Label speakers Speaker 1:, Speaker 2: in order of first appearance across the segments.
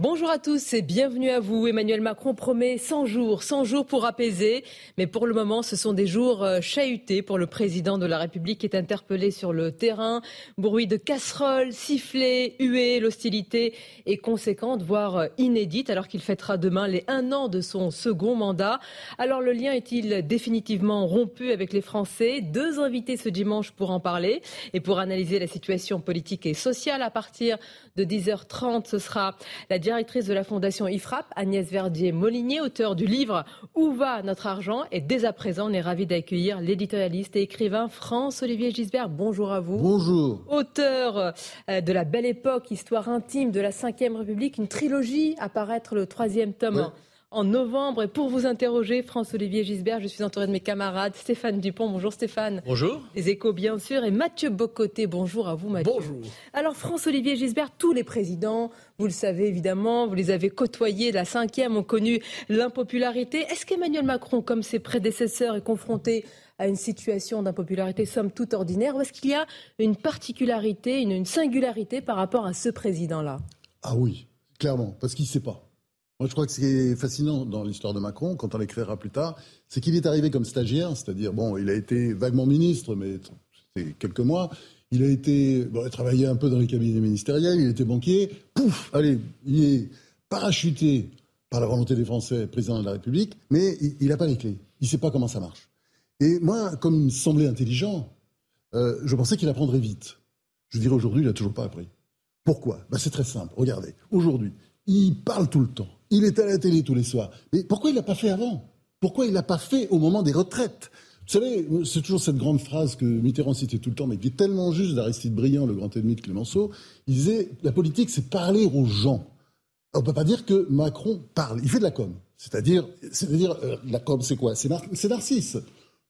Speaker 1: Bonjour à tous et bienvenue à vous. Emmanuel Macron promet 100 jours, 100 jours pour apaiser. Mais pour le moment, ce sont des jours euh, chahutés pour le président de la République qui est interpellé sur le terrain. Bruit de casseroles, sifflets, huées, l'hostilité est conséquente, voire euh, inédite, alors qu'il fêtera demain les un an de son second mandat. Alors le lien est-il définitivement rompu avec les Français? Deux invités ce dimanche pour en parler et pour analyser la situation politique et sociale à partir de 10h30. Ce sera la directrice de la Fondation IFRAP, Agnès Verdier-Molinier, auteur du livre Où va notre argent? Et dès à présent, on est ravi d'accueillir l'éditorialiste et écrivain France-Olivier Gisbert. Bonjour à vous.
Speaker 2: Bonjour.
Speaker 1: Auteur euh, de La Belle Époque, Histoire intime de la Ve République, une trilogie à paraître le troisième tome en novembre. Et pour vous interroger, France-Olivier Gisbert, je suis entouré de mes camarades. Stéphane Dupont, bonjour Stéphane.
Speaker 3: Bonjour.
Speaker 1: Les échos, bien sûr. Et Mathieu Bocoté, bonjour à vous Mathieu.
Speaker 3: Bonjour.
Speaker 1: Alors France-Olivier Gisbert, tous les présidents, vous le savez évidemment, vous les avez côtoyés, la cinquième ont connu l'impopularité. Est-ce qu'Emmanuel Macron, comme ses prédécesseurs, est confronté à une situation d'impopularité somme toute ordinaire ou est-ce qu'il y a une particularité, une, une singularité par rapport à ce président-là?
Speaker 2: Ah oui, clairement, parce qu'il ne sait pas. Moi, je crois que ce qui est fascinant dans l'histoire de Macron, quand on l'écrira plus tard, c'est qu'il est arrivé comme stagiaire, c'est-à-dire, bon, il a été vaguement ministre, mais c'était quelques mois. Il a été, bon, il a travaillé un peu dans les cabinets ministériels, il était banquier. Pouf, allez, il est parachuté par la volonté des Français, président de la République, mais il n'a pas les clés. Il ne sait pas comment ça marche. Et moi, comme il me semblait intelligent, euh, je pensais qu'il apprendrait vite. Je dirais aujourd'hui, il n'a toujours pas appris. Pourquoi? Ben, C'est très simple. Regardez, aujourd'hui, il parle tout le temps. Il est à la télé tous les soirs. Mais pourquoi il l'a pas fait avant? Pourquoi il l'a pas fait au moment des retraites? Vous savez, c'est toujours cette grande phrase que Mitterrand citait tout le temps, mais qui est tellement juste d'Aristide Briand, le grand ennemi de Clémenceau. Il disait la politique, c'est parler aux gens. On ne peut pas dire que Macron parle. Il fait de la com. C'est-à-dire, c'est-à-dire, euh, la com, c'est quoi? C'est Narcisse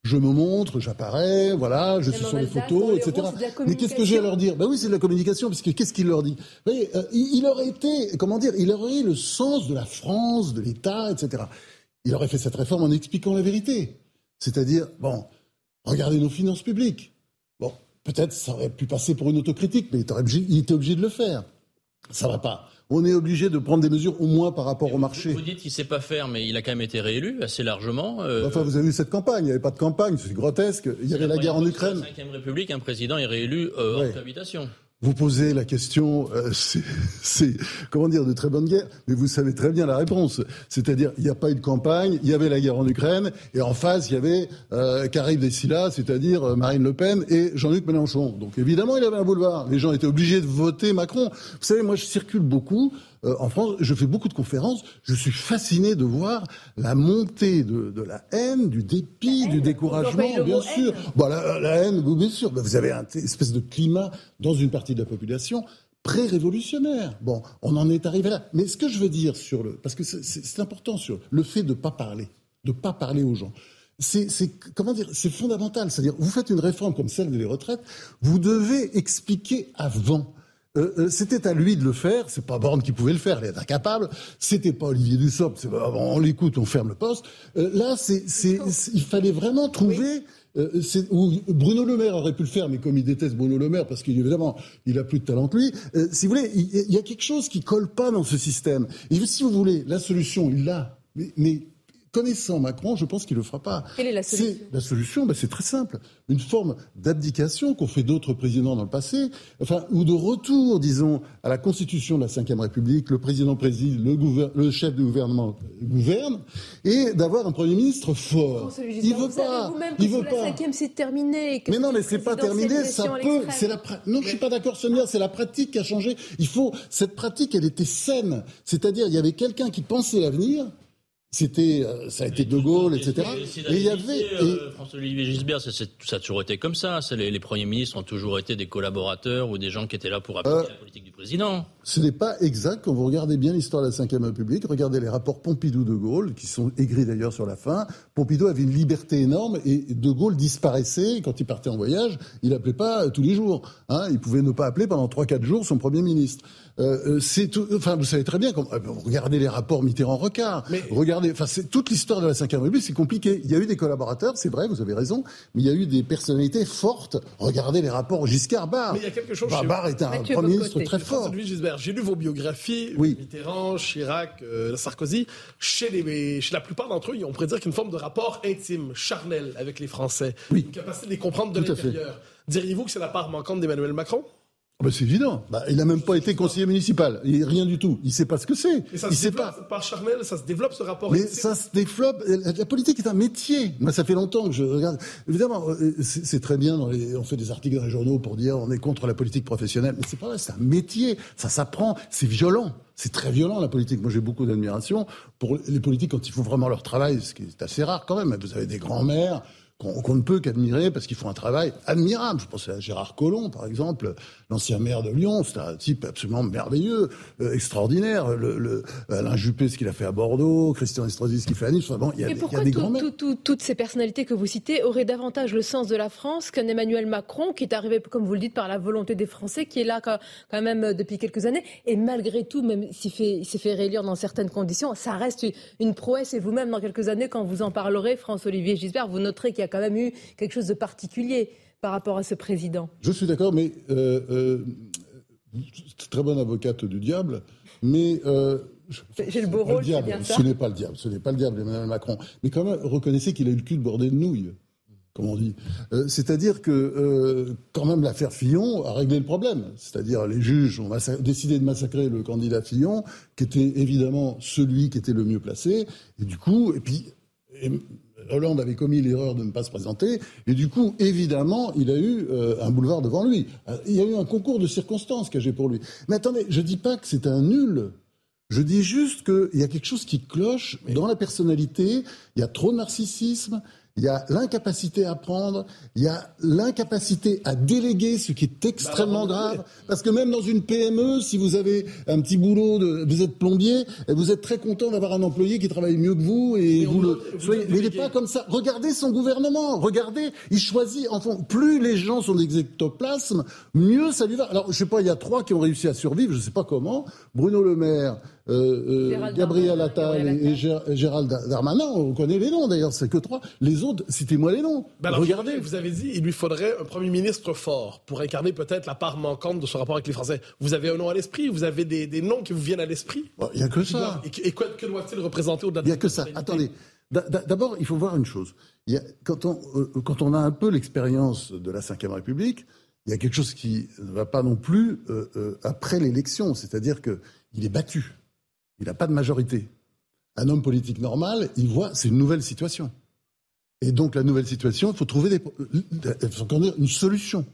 Speaker 2: je me montre, j'apparais, voilà, je suis sur les photos, etc. Mais qu'est-ce que j'ai à leur dire? Ben oui, c'est de la communication, parce que qu'est-ce qu'il leur dit voyez, euh, il, aurait été, comment dire, il aurait eu le sens de la France, de l'État, etc. Il aurait fait cette réforme en expliquant la vérité. C'est-à-dire, bon, regardez nos finances publiques. Bon, peut-être ça aurait pu passer pour une autocritique, mais il, il était obligé de le faire. Ça va pas on est obligé de prendre des mesures au moins par rapport au marché.
Speaker 3: Vous dites qu'il ne sait pas faire, mais il a quand même été réélu assez largement.
Speaker 2: Euh, enfin, vous avez vu cette campagne, il n'y avait pas de campagne, c'est grotesque. Il y avait la guerre en Ukraine.
Speaker 3: La Ve République, un président est réélu euh, en cohabitation
Speaker 2: vous posez la question, euh, c'est comment dire de très bonne guerre, mais vous savez très bien la réponse. C'est-à-dire, il n'y a pas eu de campagne, il y avait la guerre en Ukraine, et en face, il y avait euh, Karim Dessila, c'est-à-dire euh, Marine Le Pen et Jean-Luc Mélenchon. Donc évidemment, il avait un boulevard. Les gens étaient obligés de voter Macron. Vous savez, moi, je circule beaucoup. Euh, en France, je fais beaucoup de conférences. Je suis fasciné de voir la montée de, de la haine, du dépit, du découragement, bien sûr. Bon, la, la, haine, bien sûr. Vous avez un espèce de climat dans une partie de la population pré-révolutionnaire. Bon, on en est arrivé là. Mais ce que je veux dire sur le, parce que c'est important sur le fait de pas parler, de pas parler aux gens. C'est comment dire, c'est fondamental. C'est-à-dire, vous faites une réforme comme celle des retraites, vous devez expliquer avant. Euh, euh, c'était à lui de le faire. C'est pas Borne qui pouvait le faire, il est incapable. C'était pas Olivier Dussopt. On l'écoute, on ferme le poste. Euh, là, c'est, il fallait vraiment trouver. Bruno Le Maire aurait pu le faire, mais comme il déteste Bruno Le Maire, parce qu'évidemment, il a plus de talent que lui, si vous voulez, il, y a quelque chose qui colle pas dans ce système. Et si vous voulez, la solution, il l'a. mais connaissant Macron, je pense qu'il ne le fera pas.
Speaker 1: Quelle est la solution?
Speaker 2: La solution, ben, c'est très simple. Une forme d'abdication qu'ont fait d'autres présidents dans le passé, enfin, ou de retour, disons, à la constitution de la Ve République. Le président préside, le, le chef du gouvernement gouverne, et d'avoir un Premier ministre fort.
Speaker 1: il veut pas. Il veut pas. La c'est terminé.
Speaker 2: Mais non, mais c'est pas terminé. Ça peut. C'est la. Non, je suis pas d'accord, Sonia. C'est la pratique qui a changé. Il faut. Cette pratique, elle était saine. C'est-à-dire, il y avait quelqu'un qui pensait l'avenir c'était, euh, ça a été De Gaulle, etc.
Speaker 3: Et il y avait. Euh, François-Olivier Gisbert, ça, ça, a toujours été comme ça. Les, les, premiers ministres ont toujours été des collaborateurs ou des gens qui étaient là pour appliquer euh, la politique du président.
Speaker 2: Ce n'est pas exact. Quand vous regardez bien l'histoire de la Ve République, regardez les rapports Pompidou-De Gaulle, qui sont aigris d'ailleurs sur la fin. Pompidou avait une liberté énorme et De Gaulle disparaissait. Quand il partait en voyage, il n'appelait pas tous les jours. Hein. Il pouvait ne pas appeler pendant 3-4 jours son Premier ministre. Euh, c'est tout, enfin, vous savez très bien, quand, regardez les rapports Mitterrand-Rocard, regardez enfin, c'est toute l'histoire de la Ve République, c'est compliqué. Il y a eu des collaborateurs, c'est vrai, vous avez raison, mais il y a eu des personnalités fortes. Regardez les rapports Giscard-Barre.
Speaker 4: Mais il y a quelque chose.
Speaker 2: Barre était un premier ministre très fort.
Speaker 4: J'ai lu vos biographies, Mitterrand, Chirac, euh, Sarkozy. Chez, les, chez la plupart d'entre eux, on pourrait dire qu'il y a une forme de rapport intime, charnel avec les Français.
Speaker 2: Oui.
Speaker 4: Une capacité de les comprendre de l'intérieur. Diriez-vous que c'est la part manquante d'Emmanuel Macron?
Speaker 2: Bah, c'est évident. Bah, il n'a même pas été conseiller municipal. Il, rien du tout. Il ne sait pas ce que c'est.
Speaker 4: il sait pas. Par charnel, ça se développe ce rapport.
Speaker 2: Mais ça se développe. La politique est un métier. Moi, ça fait longtemps que je regarde. Évidemment, euh, c'est très bien. Dans les, on fait des articles dans les journaux pour dire on est contre la politique professionnelle. Mais c'est pas vrai. C'est un métier. Ça s'apprend. C'est violent. C'est très violent la politique. Moi, j'ai beaucoup d'admiration pour les politiques quand ils font vraiment leur travail, ce qui est assez rare quand même. Vous avez des grands-mères qu'on ne peut qu'admirer parce qu'ils font un travail admirable. Je pense à Gérard Collomb, par exemple, l'ancien maire de Lyon. C'est un type absolument merveilleux, euh, extraordinaire. Le, le, Alain Juppé, ce qu'il a fait à Bordeaux, Christian Estrosi, ce qu'il fait à Nice. bon, il y a,
Speaker 1: Et pourquoi
Speaker 2: des
Speaker 1: grands toutes ces personnalités que vous citez auraient davantage le sens de la France qu'un Emmanuel Macron qui est arrivé, comme vous le dites, par la volonté des Français, qui est là quand, même euh, depuis quelques années. Et malgré tout, même s'il s'est fait réélire dans certaines conditions, ça reste une prouesse. Et vous-même, dans quelques années, quand vous en parlerez, François-Olivier Gisbert, vous noterez qu'il y a quand même eu quelque chose de particulier par rapport à ce président.
Speaker 2: Je suis d'accord, mais euh, euh très bonne avocate du diable, mais
Speaker 1: euh, j'ai le beau rôle, bien
Speaker 2: ça. Ce n'est pas le diable, ce n'est pas le diable, Emmanuel Macron. Mais quand même, reconnaissez qu'il a eu le cul bordé de nouilles comme on dit. C'est-à-dire que quand même l'affaire Fillon a réglé le problème. C'est-à-dire les juges ont décidé de massacrer le candidat Fillon, qui était évidemment celui qui était le mieux placé. Et du coup, et puis Hollande avait commis l'erreur de ne pas se présenter, et du coup, évidemment, il a eu euh, un boulevard devant lui. Euh, il y a eu un concours de circonstances j'ai pour lui. Mais attendez, je ne dis pas que c'est un nul. Je dis juste qu'il y a quelque chose qui cloche dans la personnalité, il y a trop de narcissisme, il y a l'incapacité à prendre, il y a l'incapacité à déléguer, ce qui est extrêmement bah, grave. Parce que même dans une PME, si vous avez un petit boulot, de, vous êtes plombier, vous êtes très content d'avoir un employé qui travaille mieux que vous et vous le. mais il n'est pas comme ça. Regardez son gouvernement. Regardez, il choisit. Enfin, plus les gens sont des ectoplasmes, mieux ça lui va. Alors, je sais pas, il y a trois qui ont réussi à survivre. Je sais pas comment. Bruno Le Maire. Euh, euh, Gabriel Attal et, Gérald Darmanin, on connaît les noms d'ailleurs, c'est que trois. Les autres, citez-moi les noms.
Speaker 4: Ben Regardez. Vous avez dit, il lui faudrait un Premier ministre fort pour incarner peut-être la part manquante de ce rapport avec les Français. Vous avez un nom à l'esprit Vous avez des, noms qui vous viennent à l'esprit?
Speaker 2: Il n'y a que ça.
Speaker 4: et, quoi, que doit-il représenter au-delà
Speaker 2: Il n'y a que ça. Attendez. D'abord, il faut voir une chose. quand, on, euh, quand on a un peu l'expérience de la Ve République, il y a quelque chose qui ne va pas non plus après l'élection. C'est-à-dire qu'il est battu. Il n'a pas de majorité. Un homme politique normal, il voit, c'est une nouvelle situation. Et donc la nouvelle situation, il faut trouver des, une solution.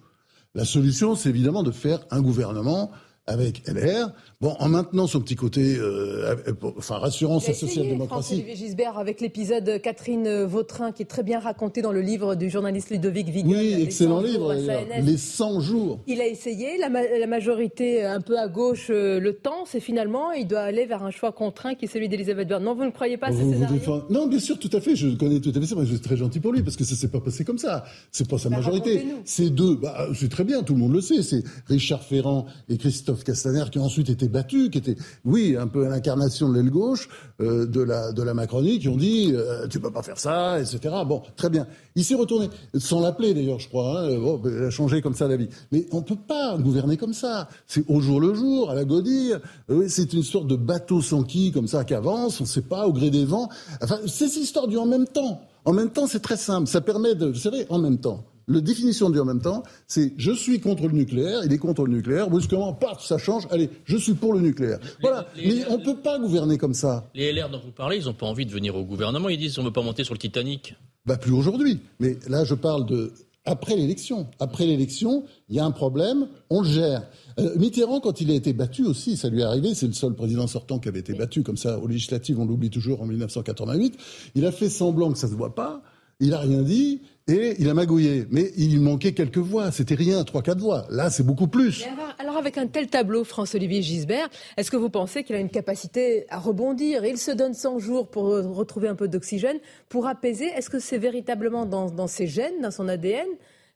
Speaker 2: La solution, c'est évidemment de faire un gouvernement avec LR, bon, en maintenant son petit côté, euh, enfin, rassurant sa social-démocratie.
Speaker 1: Gisbert, avec l'épisode Catherine Vautrin, qui est très bien raconté dans le livre du journaliste Ludovic Vigan.
Speaker 2: Oui, excellent livre, Les 100 jours.
Speaker 1: Il a essayé, la, la majorité un peu à gauche euh, le temps, c'est finalement, il doit aller vers un choix contraint qui est celui d'Elisabeth Borne. Non, vous ne croyez pas à ce scénario
Speaker 2: Non, bien sûr, tout à fait, je connais tout à fait ça, mais je suis très gentil pour lui, parce que ça s'est pas passé comme ça. C'est pas sa bah, majorité. C'est deux, bah, c'est très bien, tout le monde le sait, c'est Richard Ferrand et Christophe Castaner qui a ensuite été battu, qui était, oui, un peu l'incarnation de l'aile gauche euh, de, la, de la Macronie, qui ont dit euh, tu peux pas faire ça, etc. Bon, très bien. Il s'est retourné, sans l'appeler d'ailleurs, je crois. Hein. Bon, ben, il a changé comme ça la vie. Mais on peut pas gouverner comme ça. C'est au jour le jour, à la godille. Oui, c'est une sorte de bateau sans qui, comme ça, qui avance, on ne sait pas, au gré des vents. Enfin, c'est cette histoire du en même temps. En même temps, c'est très simple. Ça permet de, vous savez, en même temps. La définition du en même temps, c'est je suis contre le nucléaire, il est contre le nucléaire, brusquement, paf, ça change, allez, je suis pour le nucléaire. voilà. Mais on ne peut pas gouverner comme ça.
Speaker 3: Les LR dont vous parlez, ils n'ont pas envie de venir au gouvernement, ils disent on ne veut pas monter sur le Titanic.
Speaker 2: Bah plus aujourd'hui. Mais là, je parle de après l'élection. Après l'élection, il y a un problème, on le gère. Euh, Mitterrand, quand il a été battu aussi, ça lui est arrivé, c'est le seul président sortant qui avait été battu comme ça aux législatives, on l'oublie toujours en 1988, il a fait semblant que ça se voit pas, il a rien dit, et il a magouillé. Mais il manquait quelques voix. C'était rien, trois, quatre voix. Là, c'est beaucoup plus.
Speaker 1: Alors, avec un tel tableau, François-Olivier Gisbert, est-ce que vous pensez qu'il a une capacité à rebondir Il se donne 100 jours pour retrouver un peu d'oxygène, pour apaiser? Est-ce que c'est véritablement dans, ses gènes, dans son ADN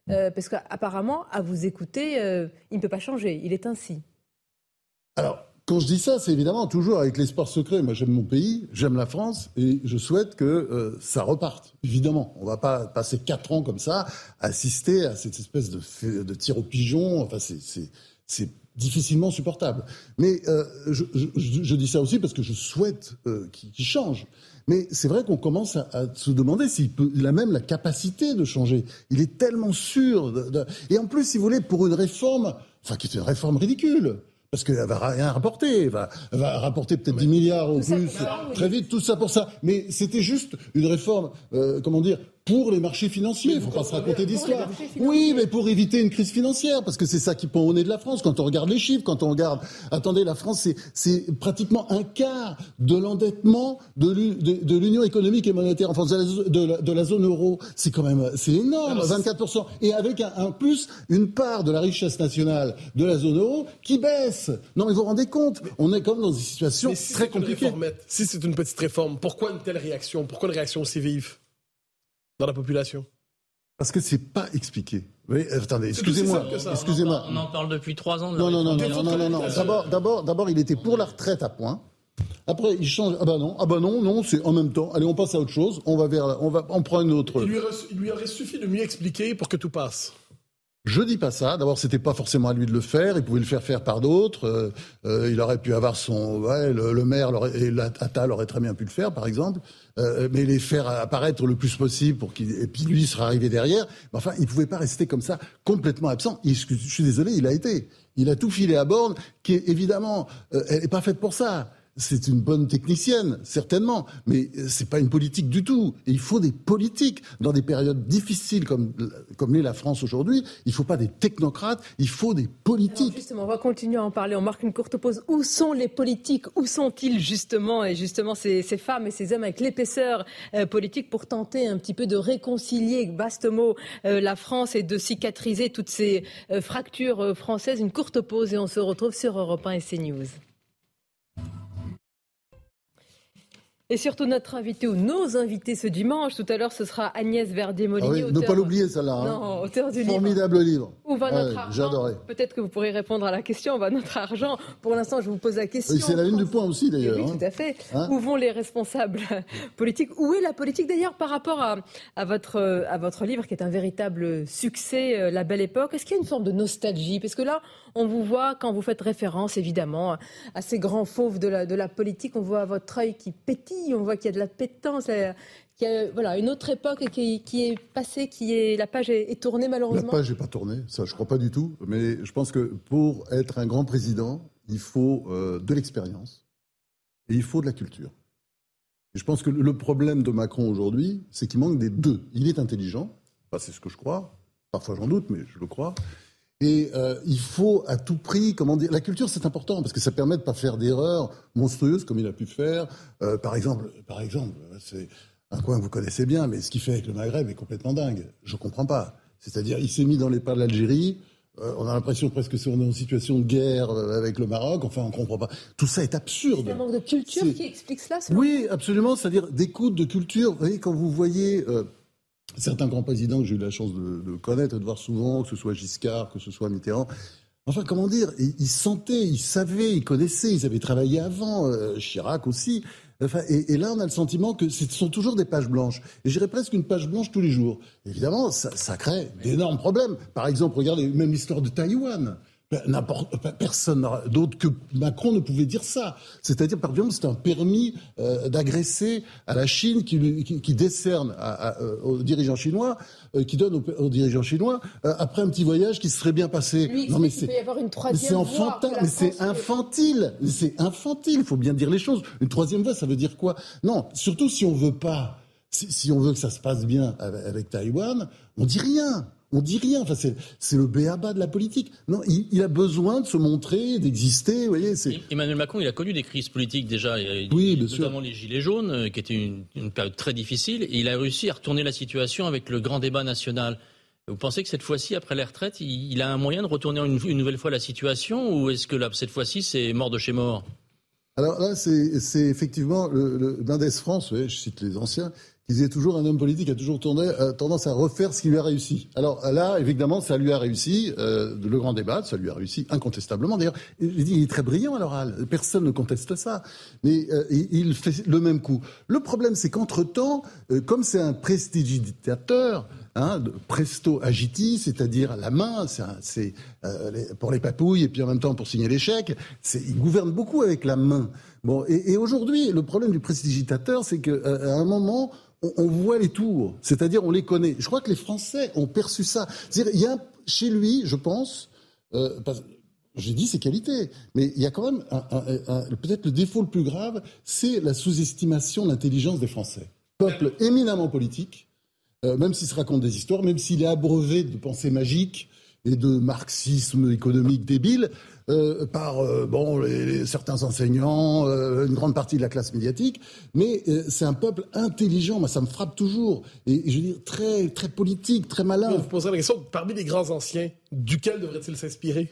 Speaker 1: euh, Parce qu'apparemment, à vous écouter, euh, il ne peut pas changer. Il est ainsi.
Speaker 2: Alors, quand je dis ça, c'est évidemment toujours avec l'espoir secret. Moi, j'aime mon pays, j'aime la France, et je souhaite que euh, ça reparte. Évidemment, on ne va pas passer quatre ans comme ça, assister à cette espèce de, de tir au pigeon. Enfin, c'est difficilement supportable. Mais euh, je, dis ça aussi parce que je souhaite euh, qu'il change. Mais c'est vrai qu'on commence à, se demander s'il il a même la capacité de changer. Il est tellement sûr. Et en plus, si vous voulez, pour une réforme, enfin, qui est une réforme ridicule parce qu'elle va rien rapporter, elle va, va rapporter peut-être 10 milliards au plus, très vite, tout ça pour ça. Mais c'était juste une réforme, euh, comment dire, pour les marchés financiers. Il ne faut pas se raconter d'histoire. Oui, mais pour éviter une crise financière, parce que c'est ça qui pend au nez de la France. Quand on regarde les chiffres, quand on regarde, attendez, la France, c'est pratiquement un quart de l'endettement de l'Union économique et monétaire en France, de la, zone euro. C'est quand même, c'est énorme, 24%. Et avec un, plus une part de la richesse nationale de la zone euro qui baisse. Non, mais vous vous rendez compte, on est comme dans une situation très compliquée.
Speaker 4: si c'est une petite réforme, pourquoi une telle réaction? Pourquoi une réaction aussi vive dans la population
Speaker 2: Parce que c'est pas expliqué. Oui, attendez, excusez-moi, excusez-moi.
Speaker 3: On, en parle depuis trois ans.
Speaker 2: non, non, non, non, non, non, D'abord, d'abord, d'abord, il était pour la retraite à point. Après, il change. Ah bah non, ah bah non, non, c'est en même temps. Allez, on passe à autre chose. On va vers, on va, on prend une autre.
Speaker 4: Il lui, il lui aurait suffi de mieux expliquer pour que tout passe.
Speaker 2: Je dis pas ça. D'abord, c'était pas forcément à lui de le faire. Il pouvait le faire faire par d'autres. Euh, euh, il aurait pu avoir son, ouais, le, maire et l'Atal aurait très bien pu le faire, par exemple. Euh, mais les faire apparaître le plus possible pour qu'il et puis lui sera arrivé derrière. Mais enfin, il pouvait pas rester comme ça complètement absent. je suis désolé, il a été. Il a tout filé à bord, qui est évidemment, elle est pas faite pour ça c'est une bonne technicienne, certainement, mais c'est pas une politique du tout. il faut des politiques dans des périodes difficiles comme l'est la France aujourd'hui. Il faut pas des technocrates, il faut des politiques.
Speaker 1: justement, on va continuer à en parler. On marque une courte pause. Où sont les politiques? Où sont-ils justement? Et justement, ces, femmes et ces hommes avec l'épaisseur euh, politique pour tenter un petit peu de réconcilier, vaste mot, euh, la France et de cicatriser toutes ces euh, fractures françaises. Une courte pause et on se retrouve sur Europe 1 et CNews. Et surtout notre invité ou nos invités ce dimanche. Tout à l'heure, ce sera Agnès Verdier-Molinier.
Speaker 2: Ah oui, ne pas l'oublier, celle-là. Hein.
Speaker 1: Non, auteur du
Speaker 2: Formidable livre.
Speaker 1: Où va notre argent Peut-être que vous pourrez répondre à la question. Où va notre argent Pour l'instant, je vous pose la question.
Speaker 2: c'est la ligne du point aussi, d'ailleurs.
Speaker 1: Oui,
Speaker 2: hein.
Speaker 1: tout à fait. Hein où vont les responsables politiques? Où est la politique, d'ailleurs, par rapport à, à, votre, à votre livre, qui est un véritable succès, euh, La Belle Époque? Est-ce qu'il y a une forme de nostalgie? Parce que là, on vous voit, quand vous faites référence, évidemment, à ces grands fauves de la, de la politique, on voit votre œil qui pétille, on voit qu'il y a de la pétence, y a voilà, une autre époque qui, est passée, qui est, la page est, tournée malheureusement
Speaker 2: La page n'est pas tournée, ça je crois pas du tout, mais je pense que pour être un grand président, il faut euh, de l'expérience et il faut de la culture. Et je pense que le problème de Macron aujourd'hui, c'est qu'il manque des deux. Il est intelligent, c'est ce que je crois, parfois j'en doute, mais je le crois. Et euh, il faut à tout prix, comment dire, la culture c'est important parce que ça permet de pas faire d'erreurs monstrueuses comme il a pu faire. Euh, par exemple, par exemple, c'est un coin que vous connaissez bien, mais ce qu'il fait avec le Maghreb est complètement dingue. Je comprends pas. C'est-à-dire, il s'est mis dans les pas de l'Algérie. Euh, on a l'impression presque qu'on est en situation de guerre avec le Maroc. Enfin, on comprend pas. Tout ça est absurde.
Speaker 1: C'est un manque de culture qui explique cela.
Speaker 2: Oui, absolument. C'est-à-dire d'écoute, de culture. Vous voyez, quand vous voyez certains grands présidents que j'ai eu la chance de, connaître et de voir souvent, que ce soit Giscard, que ce soit Mitterrand, Enfin, comment dire, ils, sentaient, ils savaient, ils connaissaient, ils avaient travaillé avant, euh, Chirac aussi. Enfin, et, là, on a le sentiment que ce sont toujours des pages blanches. Et j'irais presque une page blanche tous les jours. Évidemment, ça, ça crée d'énormes problèmes. Par exemple, regardez, même l'histoire de Taïwan. Personne d'autre que Macron ne pouvait dire ça. C'est-à-dire, par exemple, c'est un permis euh, d'agresser à la Chine qui, qui, décerne euh, aux dirigeants chinois, euh, qui donne aux, dirigeants chinois après un petit voyage qui se serait bien passé.
Speaker 1: non mais c'est c'est
Speaker 2: enfantin, mais c'est infantile, c'est infantile. Il faut bien dire les choses. Une troisième voie, ça veut dire quoi? Non, surtout si on veut pas, si, si, on veut que ça se passe bien avec, avec Taïwan, on dit rien on dit rien. Enfin, c'est le béaba de la politique. Non, il, a besoin de se montrer, d'exister. Vous voyez,
Speaker 3: Emmanuel Macron, il a connu des crises politiques déjà,
Speaker 2: oui,
Speaker 3: notamment les Gilets jaunes, euh, qui était une, une, période très difficile. Et il a réussi à retourner la situation avec le grand débat national. Vous pensez que cette fois-ci, après la retraite, il, a un moyen de retourner une, une nouvelle fois la situation ou est-ce que là, cette fois-ci, c'est mort de chez mort?
Speaker 2: Alors là, c'est effectivement le, le France, je cite les anciens, qui disait toujours un homme politique a toujours tourné, euh, tendance à refaire ce qui lui a réussi. Alors là, évidemment, ça lui a réussi, euh, le grand débat, ça lui a réussi incontestablement. D'ailleurs, il est très brillant à l'oral, personne ne conteste ça, mais euh, il fait le même coup. Le problème, c'est qu'entre-temps, comme c'est un prestidigitateur, Hein, presto agiti, c'est-à-dire la main, c'est euh, pour les papouilles et puis en même temps pour signer chèques. Il gouverne beaucoup avec la main. Bon, et, aujourd'hui, le problème du prestidigitateur, c'est qu'à euh, un moment, on, voit les tours, c'est-à-dire on les connaît. Je crois que les Français ont perçu ça. Il y a chez lui, je pense, euh, j'ai dit ses qualités, mais il y a quand même peut-être le défaut le plus grave, c'est la sous-estimation de l'intelligence des Français. Peuple éminemment politique, euh, même s'il se raconte des histoires, même s'il est abreuvé de pensées magiques et de marxisme économique débile euh, par euh, bon certains enseignants, une grande partie de la classe médiatique, mais c'est un peuple intelligent. Ça me frappe toujours et, je veux dire très très politique, très malin.
Speaker 4: Vous posez la question parmi les grands anciens, duquel devrait-il s'inspirer?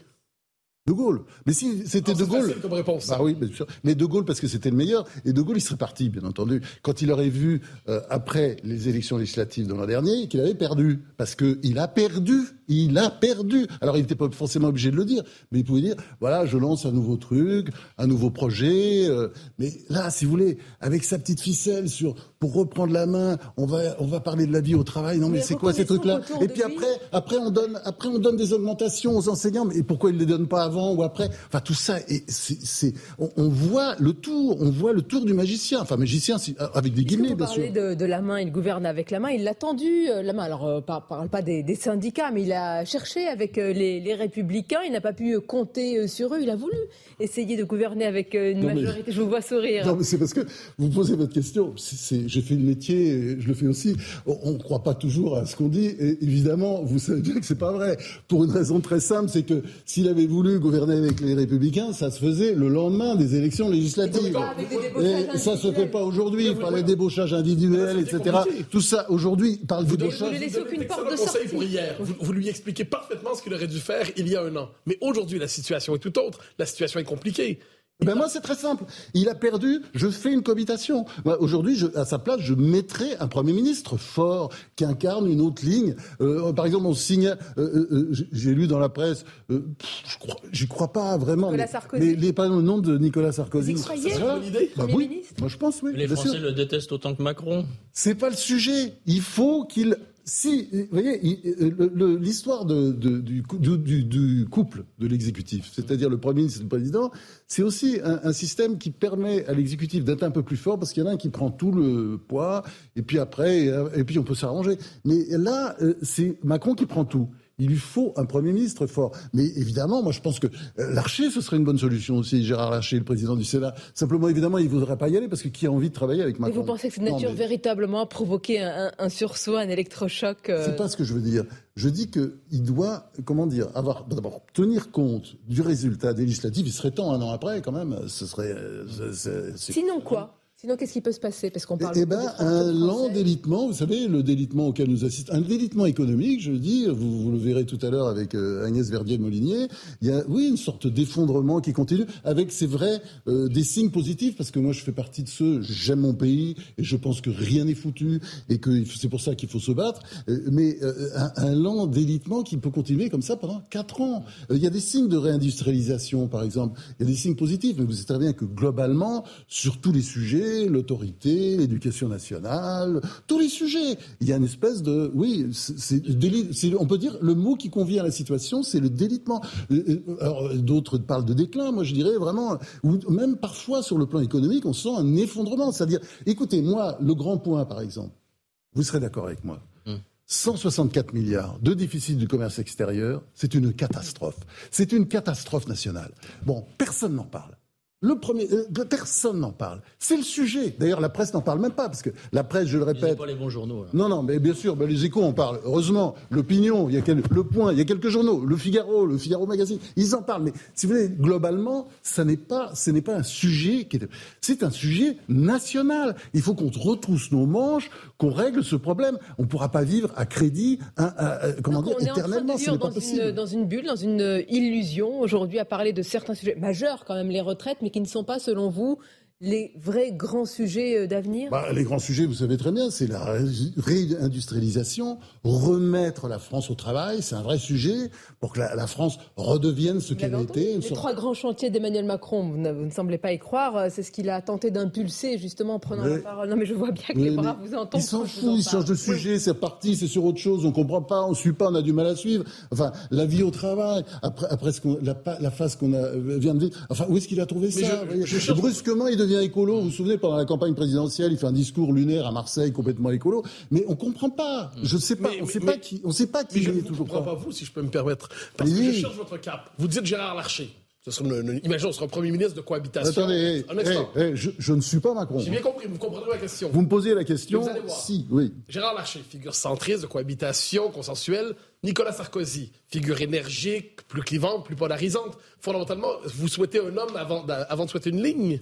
Speaker 2: De Gaulle. Mais si c'était De Gaulle.
Speaker 4: comme réponse.
Speaker 2: Bah oui, bien sûr. Mais De Gaulle parce que c'était le meilleur. Et De Gaulle, il serait parti, bien entendu, quand il aurait vu euh, après les élections législatives de l'an dernier qu'il avait perdu, parce qu'il a perdu il a perdu. Alors, il n'était pas forcément obligé de le dire, mais il pouvait dire, voilà, je lance un nouveau truc, un nouveau projet. Euh, mais là, si vous voulez, avec sa petite ficelle sur, pour reprendre la main, on va, on va parler de la vie au travail. Non, mais, c'est quoi ces trucs-là Et puis après, après, on donne, après, on donne des augmentations aux enseignants. Mais pourquoi ils ne les donnent pas avant ou après? Enfin, tout ça, et c'est, on, voit le tour, on voit le tour du magicien. Enfin, magicien, avec des guillemets, bien
Speaker 1: sûr. De, de la main, il gouverne avec la main. Il l'a tendu, euh, la main. Alors, euh, parle pas des, des syndicats, mais il a a cherché avec euh, les, républicains, il n'a pas pu compter euh, sur eux, il a voulu essayer de gouverner avec euh, une majorité. Je vous vois sourire.
Speaker 2: Non, mais c'est parce que vous posez votre question. J'ai fait le métier, je le fais aussi. On ne croit pas toujours à ce qu'on dit. Et évidemment, vous savez bien que c'est pas vrai. Pour une raison très simple, c'est que s'il avait voulu gouverner avec les républicains, ça se faisait le lendemain des élections législatives. Et ça se fait pas aujourd'hui. Il parlait débauchage individuel, etc. Tout ça, aujourd'hui, parle débauchage. Vous ne
Speaker 4: laissez aucune porte de sortie. Pour hier. Vous, lui expliquer parfaitement ce qu'il aurait dû faire il y a un an. Mais aujourd'hui, la situation est tout autre. La situation est compliquée.
Speaker 2: Ben moi, c'est très simple. Il a perdu, je fais une cohabitation. Aujourd'hui, à sa place, je mettrai un Premier ministre fort, qui incarne une autre ligne. Euh, par exemple, on signe, euh, euh, j'ai lu dans la presse, je crois, j'y crois pas vraiment,
Speaker 1: Nicolas Sarkozy.
Speaker 2: mais, pas le nom de Nicolas Sarkozy.
Speaker 1: Vous croyez C'est une idée
Speaker 2: bah, oui. Moi, je pense, oui.
Speaker 3: Les Français le détestent autant que Macron.
Speaker 2: C'est pas le sujet. Il faut qu'il si, vous voyez, l'histoire du, couple de l'exécutif, c'est-à-dire le Premier ministre et le Président, c'est aussi un, système qui permet à l'exécutif d'être un peu plus fort parce qu'il y en a un qui prend tout le poids et puis après, et puis on peut s'arranger. Mais là, euh, c'est Macron qui prend tout. Il lui faut un Premier ministre fort. Mais évidemment, moi je pense que euh, Larcher, ce serait une bonne solution aussi, Gérard Larcher, le président du Sénat. Simplement, évidemment, il ne voudrait pas y aller parce que qui a envie de travailler avec Macron
Speaker 1: Et vous pensez que cette nature véritablement a provoqué un, sursaut, un électrochoc
Speaker 2: euh... C'est pas ce que je veux dire. Je dis qu'il doit, comment dire, avoir d'abord tenir compte du résultat législatif. Il serait temps un an après, quand même. Ce serait.
Speaker 1: Euh, Sinon quoi? Sinon, qu'est-ce qui peut se passer? Parce qu'on parle.
Speaker 2: Eh bien, un lent délitement. Vous savez, le délitement auquel nous assistons, un délitement économique, je dis. Vous, vous le verrez tout à l'heure avec euh, Agnès Verdier-Molinier. Il y a, oui, une sorte d'effondrement qui continue, avec, c'est vrai, euh, des signes positifs, parce que moi, je fais partie de ceux. J'aime mon pays et je pense que rien n'est foutu et que c'est pour ça qu'il faut se battre. Euh, mais un, un, lent délitement qui peut continuer comme ça pendant quatre ans. il y a des signes de réindustrialisation, par exemple. Il y a des signes positifs, mais vous savez très bien que globalement, sur tous les sujets l'autorité, l'éducation nationale, tous les sujets. Il y a une espèce de, oui, c'est, on peut dire le mot qui convient à la situation, c'est le délitement. Euh, euh, d'autres parlent de déclin, moi je dirais vraiment, ou même parfois sur le plan économique, on sent un effondrement. C'est-à-dire, écoutez, moi, le grand point, par exemple, vous serez d'accord avec moi. 164 hum. milliards de déficit du commerce extérieur, c'est une catastrophe. C'est une catastrophe nationale. Bon, personne n'en parle. Le premier, euh, personne n'en parle. C'est le sujet. D'ailleurs, la presse n'en parle même pas, parce que la presse, je le répète.
Speaker 3: pas les bons journaux.
Speaker 2: Non, non, mais bien sûr, ben, les échos en parlent. Heureusement, l'opinion, il y a le point, il y a quelques journaux, le Figaro, le Figaro Magazine, ils en parlent. Mais si vous voulez, globalement, ça n'est pas, ce n'est pas un sujet qui est, c'est un sujet national. Il faut qu'on retrousse nos manches, qu'on règle ce problème. On ne pourra pas vivre à crédit, comment dire, éternellement.
Speaker 1: C'est pas possible. dans une bulle, dans une illusion aujourd'hui à parler de certains sujets majeurs quand même, les retraites mais qui ne sont pas, selon vous, les vrais grands sujets euh, d'avenir?
Speaker 2: Bah, Les grands sujets, vous savez très bien, c'est la réindustrialisation, remettre la France au travail, c'est un vrai sujet pour que la, France redevienne ce qu'elle été.
Speaker 1: Les trois grands chantiers d'Emmanuel Macron, vous ne, semblez pas y croire, euh, c'est ce qu'il a tenté d'impulser justement en prenant la parole. Non mais je vois bien que les bras vous entendent.
Speaker 2: Il s'en fout, il change de sujet, c'est parti, c'est sur autre chose, on ne comprend pas, on ne suit pas, on a du mal à suivre. Enfin, la vie au travail, après, après ce la, la, phase qu'on vient de vivre, enfin, où est-ce qu'il a trouvé ça? Brusquement, il devient écolo. Vous vous souvenez, pendant la campagne présidentielle, il fait un discours lunaire à Marseille complètement écolo. Mais on comprend pas. Je ne sais pas. on ne sait pas qui. On sait pas qui.
Speaker 4: je ne comprends pas. vous, si je peux me permettre. Parce que je cherche votre cap. Vous dites Gérard Larcher. imaginons, on sera Premier ministre de cohabitation.
Speaker 2: Attendez, je, ne suis pas Macron.
Speaker 4: J'ai bien compris, vous comprenez ma question.
Speaker 2: Vous me posez la question vous allez voir. Si, oui.
Speaker 4: Gérard Larcher, figure centriste de cohabitation consensuelle. Nicolas Sarkozy, figure énergique, plus clivante, plus polarisante. Fondamentalement, vous souhaitez un homme avant, avant de souhaiter une ligne?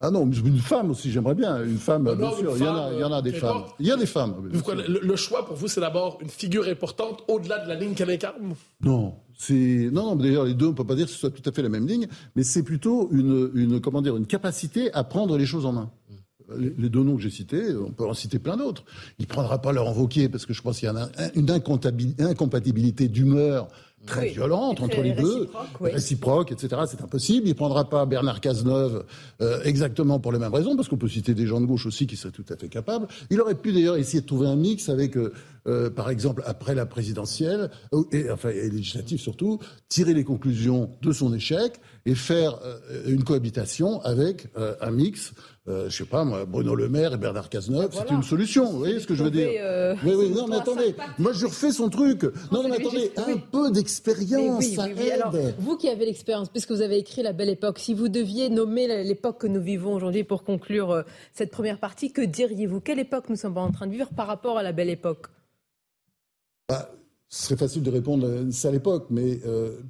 Speaker 2: Ah non, une femme aussi, j'aimerais bien. Une femme, bien sûr, il, y en a, il y en a des femmes. Il y a des femmes.
Speaker 4: le, choix pour vous, c'est d'abord une figure importante au-delà de la ligne qu'elle incarne?
Speaker 2: Non. C'est non, non d'ailleurs les deux on peut pas dire que ce soit tout à fait la même ligne, mais c'est plutôt une, une comment dire une capacité à prendre les choses en main les deux noms que j'ai cités, on peut en citer plein d'autres. Il ne prendra pas leur invoquer parce que je pense qu'il y a une incompatibilité d'humeur très violente entre les deux, réciproque, etc. C'est impossible. Il ne prendra pas Bernard Cazeneuve euh, exactement pour les mêmes raisons, parce qu'on peut citer des gens de gauche aussi qui seraient tout à fait capables. Il aurait pu d'ailleurs essayer de trouver un mix avec, euh, euh, par exemple, après la présidentielle, et, enfin, et législative surtout, tirer les conclusions de son échec et faire une cohabitation avec un mix euh, je sais pas moi, Bruno Le Maire et Bernard Cazeneuve, c'est une solution. Vous voyez ce que je veux dire euh, Oui, oui, non, mais attendez, moi je refais son truc. Non, non, mais attendez, un peu d'expérience, ça aide. Alors,
Speaker 1: vous qui avez l'expérience, puisque vous avez écrit La Belle Époque, si vous deviez nommer l'époque que nous vivons aujourd'hui pour conclure euh, cette première partie, que diriez-vous? Quelle époque nous sommes en train de vivre par rapport à la Belle Époque?
Speaker 2: Bah, ce serait facile de répondre ça à l'époque, mais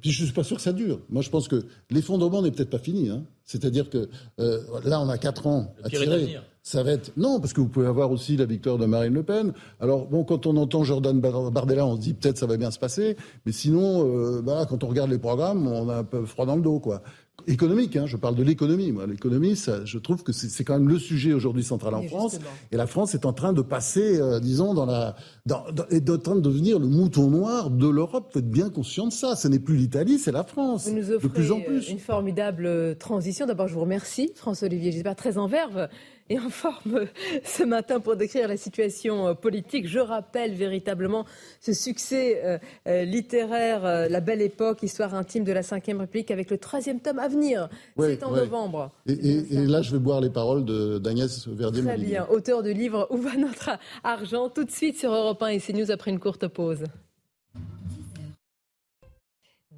Speaker 2: puis je suis pas sûr que ça dure. Moi, je pense que l'effondrement n'est peut-être pas fini. Hein. C'est-à-dire que euh, là, on a quatre ans à tirer. Ça va être non, parce que vous pouvez avoir aussi la victoire de Marine Le Pen. Alors bon, quand on entend Jordan Bardella, on se dit peut-être ça va bien se passer, mais sinon, euh, bah, quand on regarde les programmes, on a un peu froid dans le dos, quoi économique. Hein, je parle de l'économie. Moi, l'économie, je trouve que c'est quand même le sujet aujourd'hui central en France. Et la France est en train de passer, euh, disons, dans la, dans, est en train de devenir le mouton noir de l'Europe. Vous êtes bien conscient de ça. Ce n'est plus l'Italie, c'est la France.
Speaker 1: Vous nous offrez de plus en plus. Une formidable euh, transition. D'abord, je vous remercie, François-Olivier Gisbert, très en verve et en forme ce matin pour décrire la situation euh, politique. Je rappelle véritablement ce succès euh, euh, littéraire, La Belle Époque, histoire intime de la Ve République, avec le troisième tome à venir. C'est en novembre.
Speaker 2: Et, là, je vais boire les paroles d'Agnès verdier
Speaker 1: Très bien. Auteur du livre Où va notre argent? Tout de suite sur Europe 1 et CNews après une courte pause.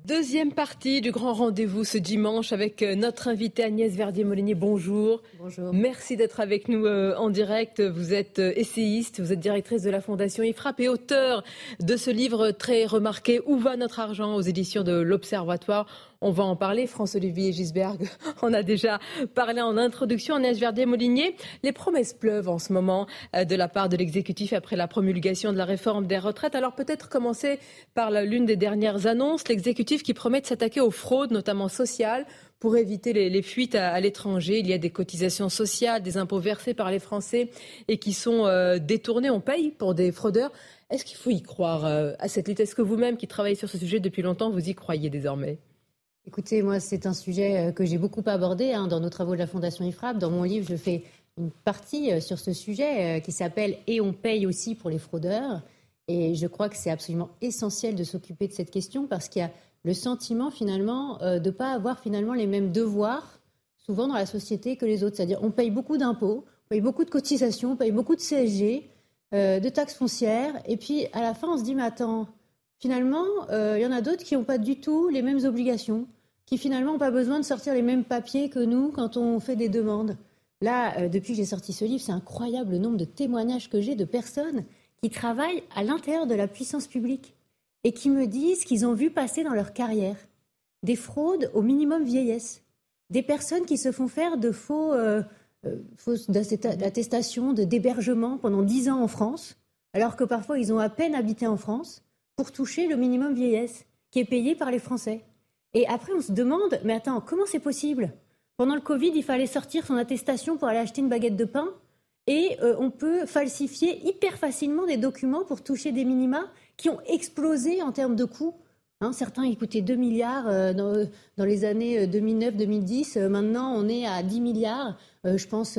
Speaker 1: Deuxième partie du grand rendez-vous ce dimanche avec euh, notre invitée Agnès Verdier-Molinier. Bonjour.
Speaker 5: Bonjour.
Speaker 1: Merci d'être avec nous euh, en direct. Vous êtes euh, essayiste, vous êtes directrice de la Fondation IFRAP et auteur de ce livre très remarqué Où va notre argent? aux éditions de l'Observatoire. On va en parler. France-Olivier Gisberg on a déjà parlé en introduction. Agnès Verdier-Molinier, les promesses pleuvent en ce moment euh, de la part de l'exécutif après la promulgation de la réforme des retraites. Alors peut-être commencer par l'une des dernières annonces, l'exécutif qui promet de s'attaquer aux fraudes, notamment sociales, pour éviter les, fuites à, l'étranger. Il y a des cotisations sociales, des impôts versés par les Français et qui sont euh, détournés. On paye pour des fraudeurs. Est-ce qu'il faut y croire euh, à cette lutte? Est-ce que vous-même, qui travaillez sur ce sujet depuis longtemps, vous y croyez désormais?
Speaker 5: Écoutez, moi, c'est un sujet euh, que j'ai beaucoup abordé hein, dans nos travaux de la Fondation IFRAP. Dans mon livre, je fais une partie euh, sur ce sujet euh, qui s'appelle Et on paye aussi pour les fraudeurs. Et je crois que c'est absolument essentiel de s'occuper de cette question parce qu'il y a le sentiment finalement de ne pas avoir finalement les mêmes devoirs souvent dans la société que les autres. C'est-à-dire on paye beaucoup d'impôts, on paye beaucoup de cotisations, on paye beaucoup de CSG, de taxes foncières, et puis à la fin on se dit mais attends, Finalement, euh, il y en a d'autres qui n'ont pas du tout les mêmes obligations. qui finalement n'ont pas besoin de sortir les mêmes papiers que nous quand on fait des demandes. Là, euh, depuis que j'ai sorti ce livre, c'est incroyable le nombre de témoignages que j'ai de personnes qui travaillent à l'intérieur de la puissance publique et qui me disent qu'ils ont vu passer dans leur carrière des fraudes au minimum vieillesse, des personnes qui se font faire de faux, euh, euh, fausses attestations d'hébergement pendant dix ans en France, alors que parfois ils ont à peine habité en France, pour toucher le minimum vieillesse qui est payé par les Français. Et après, on se demande, mais attends, comment c'est possible? Pendant le Covid, il fallait sortir son attestation pour aller acheter une baguette de pain, et euh, on peut falsifier hyper facilement des documents pour toucher des minima qui ont explosé en termes de coûts. Hein, certains ils coûtaient 2 milliards euh, dans, les années 2009-2010. Euh, maintenant, on est à 10 milliards. je pense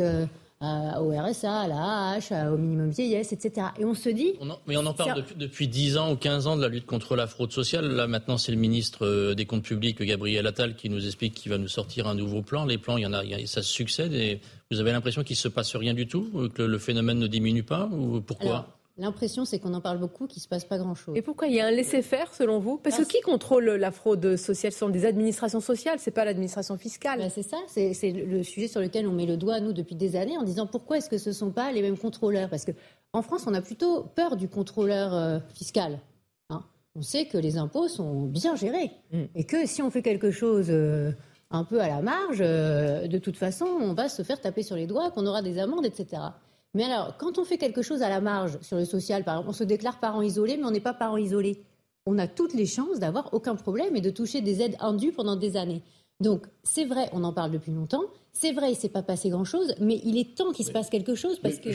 Speaker 5: au RSA, à la AH, au minimum vieillesse, etc. Et on se dit.
Speaker 3: mais on en parle depuis, 10 ans ou 15 ans de la lutte contre la fraude sociale. Là, maintenant, c'est le ministre des Comptes publics, Gabriel Attal, qui nous explique qu'il va nous sortir un nouveau plan. Les plans, il y en a, ça se succède. Et vous avez l'impression qu'il ne se passe rien du tout Que le phénomène ne diminue pas Ou pourquoi?
Speaker 5: L'impression, c'est qu'on en parle beaucoup, qu'il ne se passe pas grand-chose.
Speaker 1: Et pourquoi Il y a un laisser-faire, selon vous? Parce que qui contrôle la fraude sociale? Ce sont des administrations sociales, ce n'est pas l'administration fiscale.
Speaker 5: Ben, c'est ça, c'est le sujet sur lequel on met le doigt, nous, depuis des années, en disant pourquoi est-ce que ce ne sont pas les mêmes contrôleurs? Parce qu'en France, on a plutôt peur du contrôleur euh, fiscal. Hein. on sait que les impôts sont bien gérés. Mm. Et que si on fait quelque chose... Euh, un peu à la marge, euh, de toute façon, on va se faire taper sur les doigts, qu'on aura des amendes, etc. Mais alors, quand on fait quelque chose à la marge sur le social, par exemple, on se déclare parent isolé, mais on n'est pas parent isolé. On a toutes les chances d'avoir aucun problème et de toucher des aides indues pendant des années. Donc, c'est vrai, on en parle depuis longtemps. C'est vrai, il ne s'est pas passé grand-chose, mais il est temps qu'il se passe quelque chose parce que.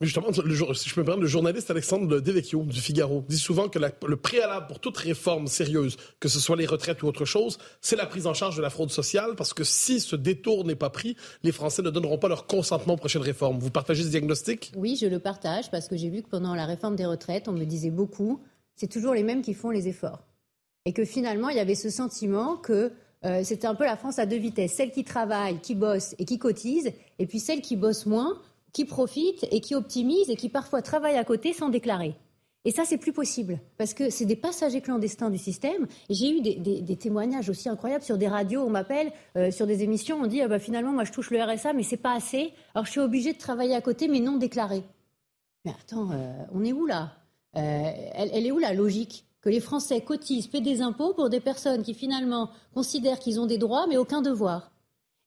Speaker 4: Justement, le, si je me permets, le journaliste Alexandre Devecchio du Figaro dit souvent que le préalable pour toute réforme sérieuse, que ce soit les retraites ou autre chose, c'est la prise en charge de la fraude sociale, parce que si ce détour n'est pas pris, les Français ne donneront pas leur consentement aux prochaines réformes. Vous partagez ce diagnostic?
Speaker 5: Oui, je le partage, parce que j'ai vu que pendant la réforme des retraites, on me disait beaucoup, c'est toujours les mêmes qui font les efforts. Et que finalement, il y avait ce sentiment que euh, c'était un peu la France à deux vitesses. Celles qui travaillent, qui bossent et qui cotisent, et puis celles qui bossent moins qui profitent et qui optimisent et qui parfois travaillent à côté sans déclarer. Et ça, c'est plus possible, parce que c'est des passagers clandestins du système. J'ai eu des, témoignages aussi incroyables sur des radios, on m'appelle, euh, sur des émissions, on dit ah bah, finalement, moi je touche le RSA, mais c'est pas assez, alors je suis obligée de travailler à côté, mais non déclaré. Mais attends, euh, on est où là? Euh, elle, elle, est où la logique? Que les Français cotisent, paient des impôts pour des personnes qui finalement considèrent qu'ils ont des droits, mais aucun devoir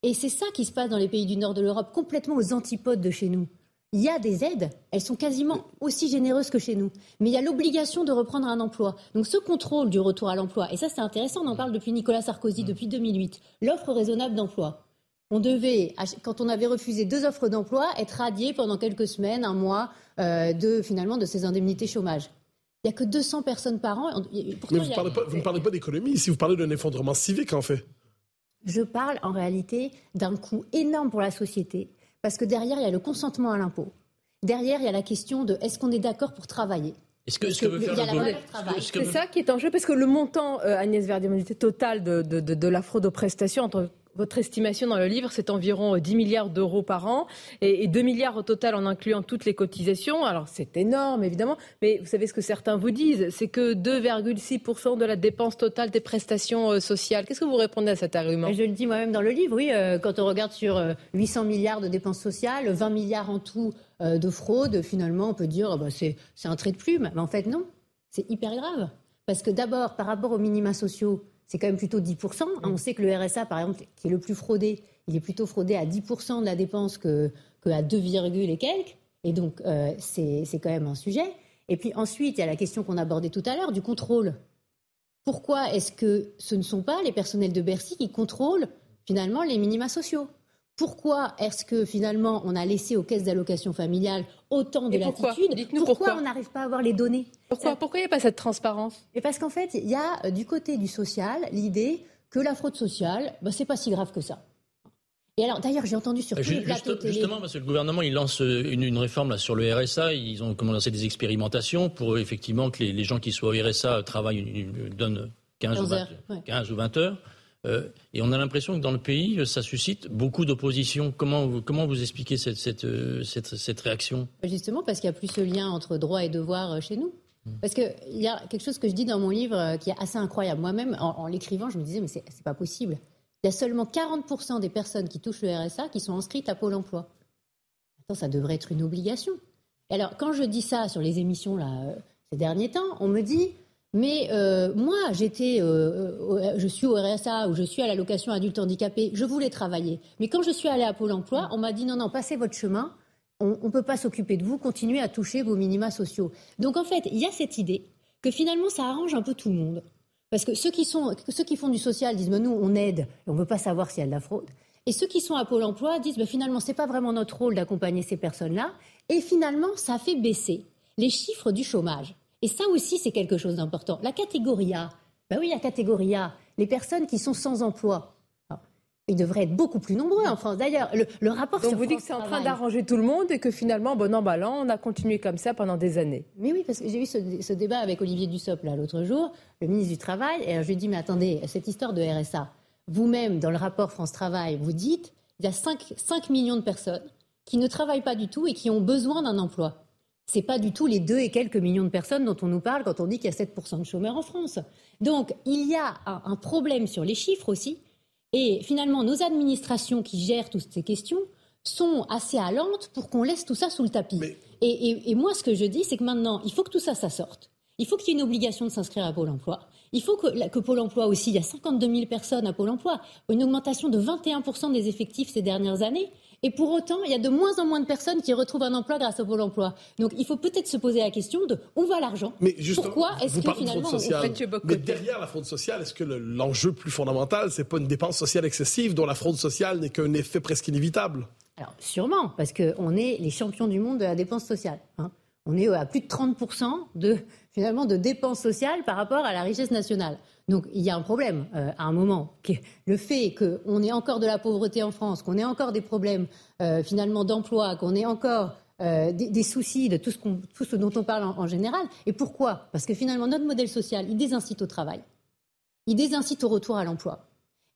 Speaker 5: et c'est ça qui se passe dans les pays du nord de l'Europe, complètement aux antipodes de chez nous. Il y a des aides, elles sont quasiment aussi généreuses que chez nous, mais il y a l'obligation de reprendre un emploi. Donc ce contrôle du retour à l'emploi, et ça c'est intéressant, on en parle depuis Nicolas Sarkozy, depuis 2008, l'offre raisonnable d'emploi. On devait, quand on avait refusé deux offres d'emploi, être radié pendant quelques semaines, un mois, euh, de finalement de ces indemnités chômage. Il n'y a que 200 personnes par an.
Speaker 4: mais vous, vous ne parlez pas d'économie ici, vous parlez d'un effondrement civique en fait.
Speaker 5: Je parle en réalité d'un coût énorme pour la société, parce que derrière, il y a le consentement à l'impôt. Derrière, il y a la question de est-ce qu'on est d'accord pour travailler
Speaker 1: est-ce que, ce que veut faire le C'est ça qui est en jeu, parce que le montant, euh, Agnès Verdier, total de, de, de, la fraude aux prestations entre votre estimation dans le livre, c'est environ 10 euh, milliards d'euros par an et, 2 milliards au total en incluant toutes les cotisations. Alors c'est énorme évidemment, mais vous savez ce que certains vous disent, c'est que 2,6% de la dépense totale des prestations euh, sociales. Qu'est-ce que vous répondez à cet argument?
Speaker 5: Je le dis moi-même dans le livre, oui, euh, quand on regarde sur 800 milliards de dépenses sociales, 20 milliards en tout de fraude, finalement on peut dire bah, c'est un trait de plume. Mais en fait non, c'est hyper grave. Parce que d'abord, par rapport aux minima sociaux, c'est quand même plutôt 10%. On sait que le RSA, par exemple, qui est le plus fraudé, il est plutôt fraudé à 10% de la dépense que, que à 2, et quelques. Et donc, euh, c'est quand même un sujet. Et puis ensuite, il y a la question qu'on abordait tout à l'heure du contrôle. Pourquoi est-ce que ce ne sont pas les personnels de Bercy qui contrôlent finalement les minima sociaux? Pourquoi est-ce que finalement on a laissé aux caisses d'allocation familiale autant de latitude? Pourquoi, on n'arrive pas à avoir les données?
Speaker 1: Pourquoi il n'y a pas cette transparence?
Speaker 5: Et parce qu'en fait, il y a euh, du côté du social l'idée que la fraude sociale, bah, c'est pas si grave que ça. Et alors, d'ailleurs, j'ai entendu sur tous les plateaux
Speaker 3: Justement, parce que le gouvernement, il lance euh, une, réforme là, sur le RSA. Ils ont commencé des expérimentations pour effectivement que les, gens qui soient au RSA travaillent, donnent 15, ou 20, 15 ou 20 heures. Euh, et on a l'impression que dans le pays, ça suscite beaucoup d'opposition. Comment, vous, comment vous expliquez cette, cette, euh, cette, réaction?
Speaker 5: Justement parce qu'il n'y a plus ce lien entre droit et devoir euh, chez nous. Parce qu'il y a quelque chose que je dis dans mon livre qui est assez incroyable. Moi-même, en, l'écrivant, je me disais, mais c'est pas possible. Il y a seulement 40% des personnes qui touchent le RSA qui sont inscrites à Pôle emploi. Attends, ça devrait être une obligation. Et alors, quand je dis ça sur les émissions ces derniers temps, on me dit, mais euh, moi, j'étais, je suis au RSA ou je suis à l'allocation adulte handicapé, je voulais travailler. Mais quand je suis allée à Pôle emploi, on m'a dit, non, non, passez votre chemin, on ne peut pas s'occuper de vous, continuez à toucher vos minima sociaux. Donc en fait, il y a cette idée que finalement, ça arrange un peu tout le monde. Parce que ceux qui, ceux qui font du social disent, nous, on aide, on ne veut pas savoir s'il y a de la fraude. Et ceux qui sont à Pôle emploi disent, finalement, ce n'est pas vraiment notre rôle d'accompagner ces personnes-là. Et finalement, ça fait baisser les chiffres du chômage. Et ça aussi, c'est quelque chose d'important. La catégorie A, ben oui, la catégorie A, les personnes qui sont sans emploi, ils devraient être beaucoup plus nombreux en France. D'ailleurs, le, rapport
Speaker 1: Donc vous dites que c'est en train d'arranger tout le monde et que finalement, bon an, bah on a continué comme ça pendant des années.
Speaker 5: Mais oui, parce que j'ai eu ce, débat avec Olivier Dussopt l'autre jour, le ministre du Travail, et je lui ai dit, mais attendez, cette histoire de RSA, vous-même, dans le rapport France Travail, vous dites, il y a 5, 5 millions de personnes qui ne travaillent pas du tout et qui ont besoin d'un emploi. Ce n'est pas du tout les 2 et quelques millions de personnes dont on nous parle quand on dit qu'il y a 7% de chômeurs en France. Donc, il y a un problème sur les chiffres aussi et finalement, nos administrations qui gèrent toutes ces questions sont assez allantes pour qu'on laisse tout ça sous le tapis. Et, moi, ce que je dis, c'est que maintenant, il faut que tout ça, ça sorte. Il faut qu'il y ait une obligation de s'inscrire à Pôle emploi. Il faut que, que, Pôle emploi aussi, il y a 52 000 personnes à Pôle emploi, une augmentation de 21% des effectifs ces dernières années. Et pour autant, il y a de moins en moins de personnes qui retrouvent un emploi grâce au Pôle emploi. Donc il faut peut-être se poser la question de où va l'argent
Speaker 4: Mais Pourquoi est-ce que finalement on Mais derrière la fraude sociale, est-ce que l'enjeu plus fondamental, c'est pas une dépense sociale excessive dont la fraude sociale n'est qu'un effet presque inévitable?
Speaker 5: Alors sûrement, parce qu'on est les champions du monde de la dépense sociale. Hein. On est à plus de 30% de, finalement, de dépenses sociales par rapport à la richesse nationale. Donc il y a un problème euh, à un moment. Le fait qu'on ait encore de la pauvreté en France, qu'on ait encore des problèmes euh, finalement d'emploi, qu'on ait encore euh, des, soucis de tout ce, dont on parle en, général. Et pourquoi? Parce que finalement notre modèle social, il désincite au travail, il désincite au retour à l'emploi.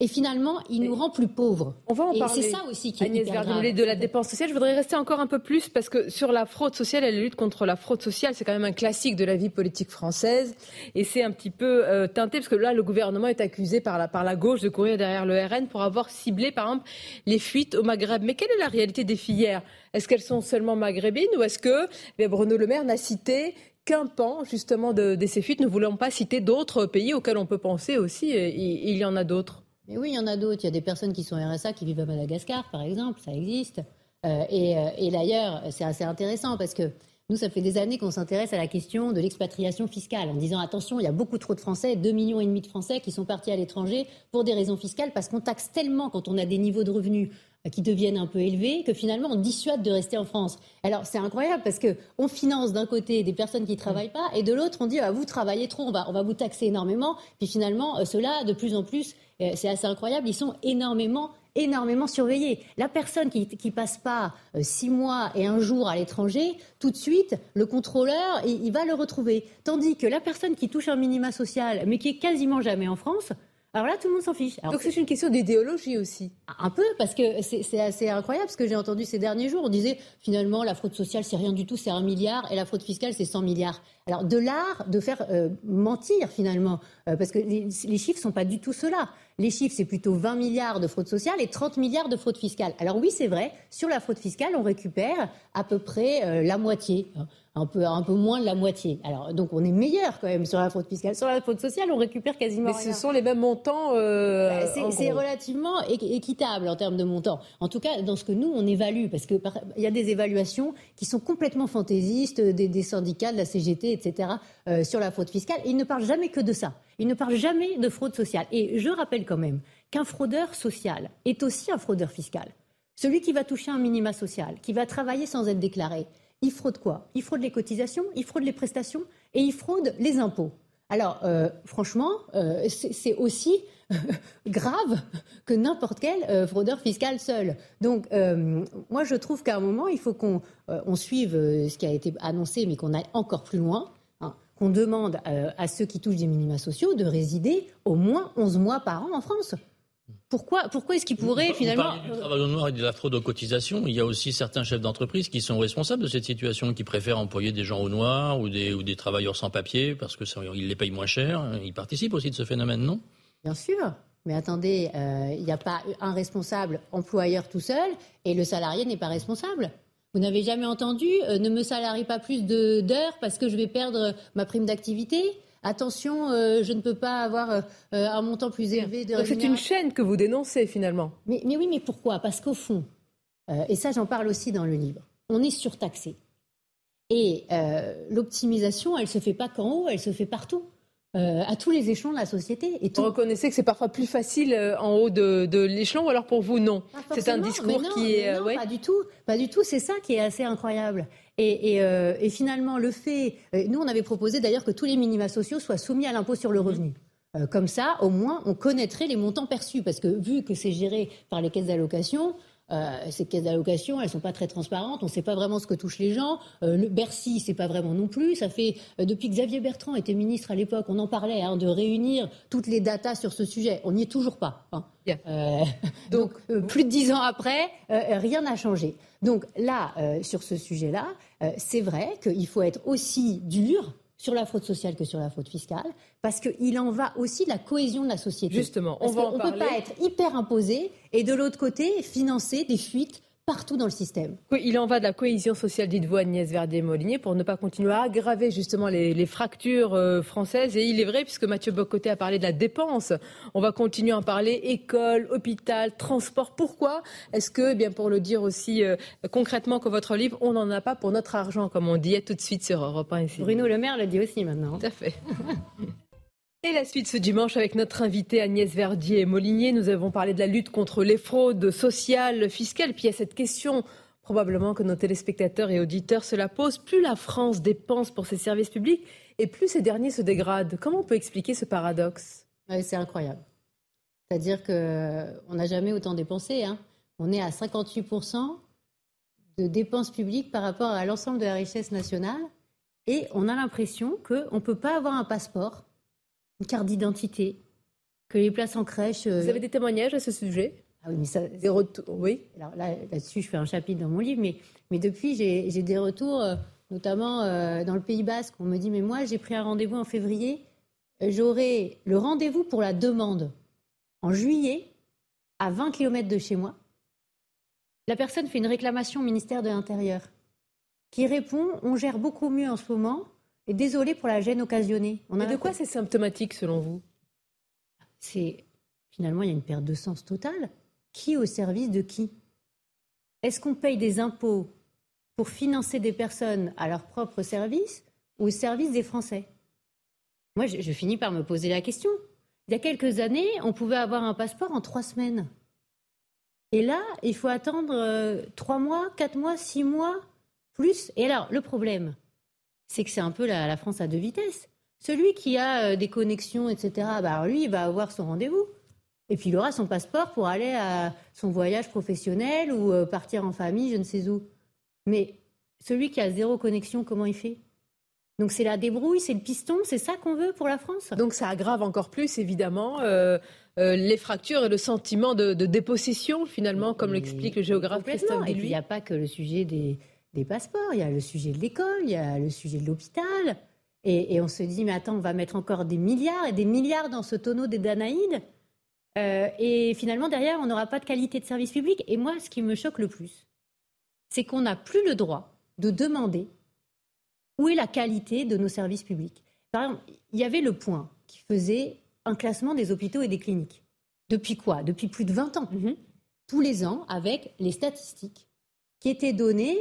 Speaker 5: Et finalement, il nous rend plus pauvres.
Speaker 1: On va en parler.
Speaker 5: C'est ça aussi qui est
Speaker 1: Agnès de la dépense sociale. Je voudrais rester encore un peu plus parce que sur la fraude sociale et la lutte contre la fraude sociale, c'est quand même un classique de la vie politique française. Et c'est un petit peu euh, teinté parce que là, le gouvernement est accusé par la, par la gauche de courir derrière le RN pour avoir ciblé, par exemple, les fuites au Maghreb. Mais quelle est la réalité des filières? Est-ce qu'elles sont seulement maghrébines ou est-ce que eh Bruno Le Maire n'a cité qu'un pan justement de, de, ces fuites? Ne voulons pas citer d'autres pays auxquels on peut penser aussi il y en a d'autres
Speaker 5: mais oui, il y en a d'autres. Il y a des personnes qui sont RSA qui vivent à Madagascar, par exemple, ça existe. Euh, et, euh, et d'ailleurs, c'est assez intéressant parce que nous, ça fait des années qu'on s'intéresse à la question de l'expatriation fiscale, en disant attention, il y a beaucoup trop de Français, 2,5 millions et demi de Français qui sont partis à l'étranger pour des raisons fiscales, parce qu'on taxe tellement quand on a des niveaux de revenus euh, qui deviennent un peu élevés, que finalement on dissuade de rester en France. Alors c'est incroyable parce que on finance d'un côté des personnes qui travaillent pas et de l'autre on dit ah, vous travaillez trop, on va, on va vous taxer énormément. Puis finalement ceux-là de plus en plus c'est assez incroyable, ils sont énormément énormément surveillés. La personne qui, qui passe pas euh, six mois et un jour à l'étranger, tout de suite, le contrôleur, il, va le retrouver. Tandis que la personne qui touche un minima social, mais qui est quasiment jamais en France, alors là, tout le monde s'en fiche.
Speaker 1: Donc c'est une question d'idéologie aussi.
Speaker 5: Un peu, parce que c'est assez incroyable ce que j'ai entendu ces derniers jours. On disait finalement la fraude sociale c'est rien du tout, c'est un milliard, et la fraude fiscale c'est 100 milliards. Alors de l'art de faire euh, mentir finalement, euh, parce que les, les chiffres sont pas du tout ceux-là. Les chiffres c'est plutôt 20 milliards de fraude sociale et 30 milliards de fraude fiscale. Alors oui, c'est vrai, sur la fraude fiscale, on récupère à peu près euh, la moitié un peu, un peu moins de la moitié. Alors, donc, on est meilleur quand même sur la fraude fiscale. Sur la fraude sociale, on récupère quasiment
Speaker 1: Mais ce sont les mêmes montants. Euh,
Speaker 5: bah, c'est relativement équitable en termes de montants. En tout cas, dans ce que nous, on évalue, parce qu'il y a des évaluations qui sont complètement fantaisistes, des, syndicats, de la CGT, etc., euh, sur la fraude fiscale. Et ils ne parlent jamais que de ça. Ils ne parlent jamais de fraude sociale. Et je rappelle quand même qu'un fraudeur social est aussi un fraudeur fiscal. Celui qui va toucher un minima social, qui va travailler sans être déclaré, il fraude quoi? Il fraude les cotisations, il fraude les prestations et il fraude les impôts. Alors, euh, franchement, euh, c'est aussi grave que n'importe quel euh, fraudeur fiscal seul. Donc, moi, je trouve qu'à un moment, il faut qu'on suive ce qui a été annoncé, mais qu'on aille encore plus loin, qu'on demande à ceux qui touchent des minima sociaux de résider au moins 11 mois par an en France pourquoi, pourquoi est-ce qu'il pourrait finalement.
Speaker 3: du travail au noir et de la fraude aux cotisations. Il y a aussi certains chefs d'entreprise qui sont responsables de cette situation, qui préfèrent employer des gens au noir ou des, ou des travailleurs sans papier parce qu'ils les payent moins cher. Ils participent aussi de ce phénomène, non?
Speaker 5: Bien sûr. Mais attendez, euh, il n'y a pas un responsable employeur tout seul et le salarié n'est pas responsable. Vous n'avez jamais entendu euh, ne me salarie pas plus d'heures parce que je vais perdre ma prime d'activité attention, euh, je ne peux pas avoir euh, un montant plus élevé de
Speaker 1: C'est une chaîne que vous dénoncez finalement.
Speaker 5: Mais, oui, mais pourquoi? Parce qu'au fond, euh, et ça j'en parle aussi dans le livre, on est surtaxé. Et l'optimisation, elle ne se fait pas qu'en haut, elle se fait partout. À tous les échelons de la société.
Speaker 1: Et Vous reconnaissez que c'est parfois plus facile en haut de, l'échelon, ou alors pour vous, non C'est un discours qui est...
Speaker 5: Non, pas du tout. Pas du tout. C'est ça qui est assez incroyable. Euh, et, finalement, le fait. Euh, nous, on avait proposé d'ailleurs que tous les minima sociaux soient soumis à l'impôt sur le mhm. revenu. Euh, comme ça, au moins, on connaîtrait les montants perçus. Parce que vu que c'est géré par les caisses d'allocation, ces caisses d'allocation, elles sont pas très transparentes. On ne sait pas vraiment ce que touchent les gens. le Bercy, c'est pas vraiment non plus. Ça fait depuis que Xavier Bertrand était ministre à l'époque, on en parlait hein, de réunir toutes les datas sur ce sujet. On n'y est toujours pas. Hein. donc, plus de dix ans après, rien n'a changé. Donc là, euh, sur ce sujet-là, euh, c'est vrai qu'il faut être aussi dur sur la fraude sociale que sur la fraude fiscale, parce qu'il en va aussi de la cohésion de la société.
Speaker 1: Justement, on va
Speaker 5: ne peut pas être hyper imposé et de l'autre côté financer des fuites partout dans le système.
Speaker 1: il en va de la cohésion sociale, dites-vous, Agnès Verdier-Molinier, pour ne pas continuer à aggraver justement les, fractures euh, françaises. Et il est vrai, puisque Mathieu Bocoté a parlé de la dépense, on va continuer à en parler, école, hôpital, transport. Pourquoi Est-ce que, eh bien pour le dire aussi euh, concrètement que votre livre, on n'en a pas pour notre argent, comme on dit tout de suite sur Europe 1
Speaker 5: Bruno Le Maire le dit aussi maintenant.
Speaker 1: Tout à fait. Et la suite ce dimanche avec notre invité Agnès Verdier-Molinier. Nous avons parlé de la lutte contre les fraudes sociales, fiscales. Puis il y a cette question probablement que nos téléspectateurs et auditeurs se la posent. Plus la France dépense pour ses services publics et plus ces derniers se dégradent. Comment on peut expliquer ce paradoxe?
Speaker 5: C'est incroyable. C'est-à-dire qu'on n'a jamais autant dépensé. Hein. On est à 58% de dépenses publiques par rapport à l'ensemble de la richesse nationale. Et on a l'impression qu'on ne peut pas avoir un passeport une carte d'identité, que les places en crèche.
Speaker 1: Euh, Vous avez des témoignages à ce sujet?
Speaker 5: Ah oui, mais ça, des retours. Oui. Alors là, là-dessus, je fais un chapitre dans mon livre, mais, mais depuis, j'ai des retours, euh, notamment euh, dans le Pays Basque. On me dit, mais moi, j'ai pris un rendez-vous en février. J'aurai le rendez-vous pour la demande en juillet, à 20 km de chez moi. La personne fait une réclamation au ministère de l'Intérieur qui répond on gère beaucoup mieux en ce moment, et désolé pour la gêne occasionnée.
Speaker 1: On de quoi c'est symptomatique selon vous?
Speaker 5: C'est finalement il y a une perte de sens totale. Qui au service de qui? Est-ce qu'on paye des impôts pour financer des personnes à leur propre service ou au service des Français? Moi, je, finis par me poser la question. Il y a quelques années, on pouvait avoir un passeport en trois semaines. Et là, il faut attendre euh, trois mois, quatre mois, six mois, plus. Et alors, le problème, c'est que c'est un peu la, France à deux vitesses. Celui qui a euh, des connexions, etc., bah, lui, il va avoir son rendez-vous. Et puis il aura son passeport pour aller à son voyage professionnel ou euh, partir en famille, je ne sais où. Mais celui qui a zéro connexion, comment il fait? Donc c'est la débrouille, c'est le piston, c'est ça qu'on veut pour la France?
Speaker 1: Donc ça aggrave encore plus évidemment euh, les fractures et le sentiment de, dépossession finalement, comme l'explique le géographe Christophe
Speaker 5: Et puis il n'y a pas que le sujet des, des passeports, il y a le sujet de l'école, il y a le sujet de l'hôpital. Et, on se dit, mais attends, on va mettre encore des milliards et des milliards dans ce tonneau des Danaïdes. Euh, et finalement, derrière, on n'aura pas de qualité de service public. Et moi, ce qui me choque le plus, c'est qu'on n'a plus le droit de demander où est la qualité de nos services publics. Par exemple, il y avait le point qui faisait un classement des hôpitaux et des cliniques. Depuis quoi? Depuis plus de 20 ans. Mhm. Tous les ans, avec les statistiques qui étaient données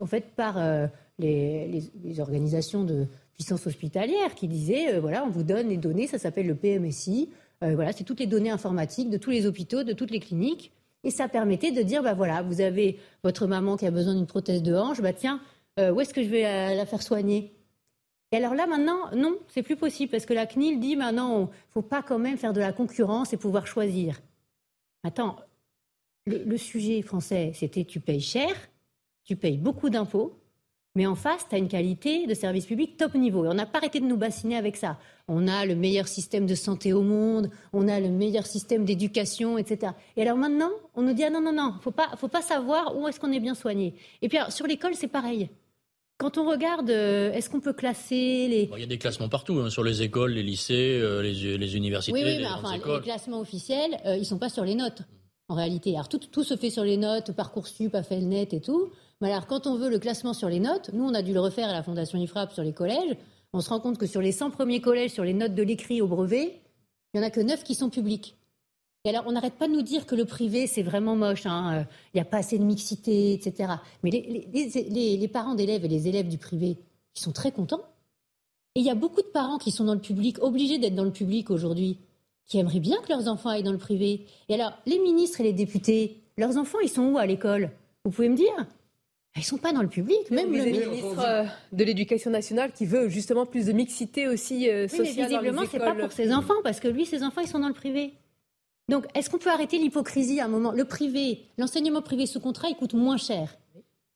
Speaker 5: en fait, par euh, les, organisations de puissance hospitalière qui disaient, euh, voilà, on vous donne les données, ça s'appelle le PMSI, euh, voilà, c'est toutes les données informatiques de tous les hôpitaux, de toutes les cliniques, et ça permettait de dire, bah voilà, vous avez votre maman qui a besoin d'une prothèse de hanche, bah tiens, où est-ce que je vais la faire soigner? Et alors là, maintenant, non, c'est plus possible parce que la CNIL dit maintenant, il faut pas quand même faire de la concurrence et pouvoir choisir. Attends, le sujet français, c'était tu payes cher, tu payes beaucoup d'impôts, Mais en face, tu as une qualité de service public top niveau. Et on n'a pas arrêté de nous bassiner avec ça. On a le meilleur système de santé au monde, on a le meilleur système d'éducation, etc. Et alors maintenant, on nous dit ah non, non, non, faut pas, faut pas savoir où est-ce qu'on est bien soigné. Et puis sur l'école, c'est pareil. Quand on regarde, euh, est-ce qu'on peut classer les...
Speaker 3: il y a des classements partout, hein, sur les écoles, les lycées, euh, les, universités.
Speaker 5: Oui, oui, mais enfin, les classements officiels, euh, ils ne sont pas sur les notes, en réalité. Alors tout, se fait sur les notes, Parcoursup, net et tout. Mais alors, quand on veut le classement sur les notes, nous, on a dû le refaire à la Fondation IFRAP sur les collèges. On se rend compte que sur les 100 premiers collèges, sur les notes de l'écrit au brevet, il n'y en a que 9 qui sont publics. Et alors, on n'arrête pas de nous dire que le privé, c'est vraiment moche, hein, euh, il n'y a pas assez de mixité, etc. Mais les, parents d'élèves et les élèves du privé, ils sont très contents. Et il y a beaucoup de parents qui sont dans le public, obligés d'être dans le public aujourd'hui, qui aimeraient bien que leurs enfants aillent dans le privé. Et alors, les ministres et les députés, leurs enfants, ils sont où à l'école? Vous pouvez me dire? Ils sont pas dans le public.
Speaker 1: Même le ministre euh, de l'Éducation nationale qui veut justement plus de mixité aussi sociale. Oui, mais
Speaker 5: visiblement, c'est pas pour ses enfants parce que lui, ses enfants, ils sont dans le privé. Donc, est-ce qu'on peut arrêter l'hypocrisie à un moment? Le privé, l'enseignement privé sous contrat, il coûte moins cher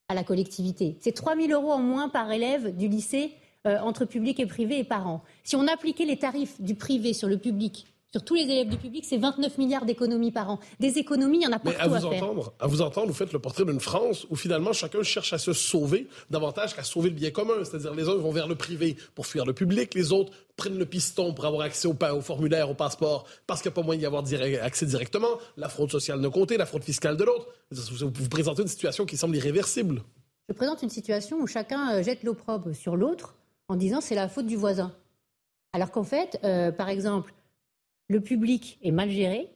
Speaker 5: à la collectivité. C'est 3 000 euros en moins par élève du lycée euh, entre public et privé et par an. Si on appliquait les tarifs du privé sur le public sur tous les élèves du public, c'est 29 milliards d'économies par an. Des économies, il y en a partout
Speaker 4: Mais à vous entendre, à vous entendre, vous faites le portrait d'une France où finalement chacun cherche à se sauver davantage qu'à sauver le bien commun. C'est-à-dire les uns vont vers le privé pour fuir le public, les autres prennent le piston pour avoir accès au, au formulaire, au passeport, parce qu'il n'y a pas moyen d'y avoir accès directement. La fraude sociale d'un côté, la fraude fiscale de l'autre. Vous, vous présentez une situation qui semble irréversible.
Speaker 5: Je présente une situation où chacun euh, jette l'opprobre sur l'autre en disant c'est la faute du voisin. Alors qu'en fait, euh, par exemple, le public est mal géré.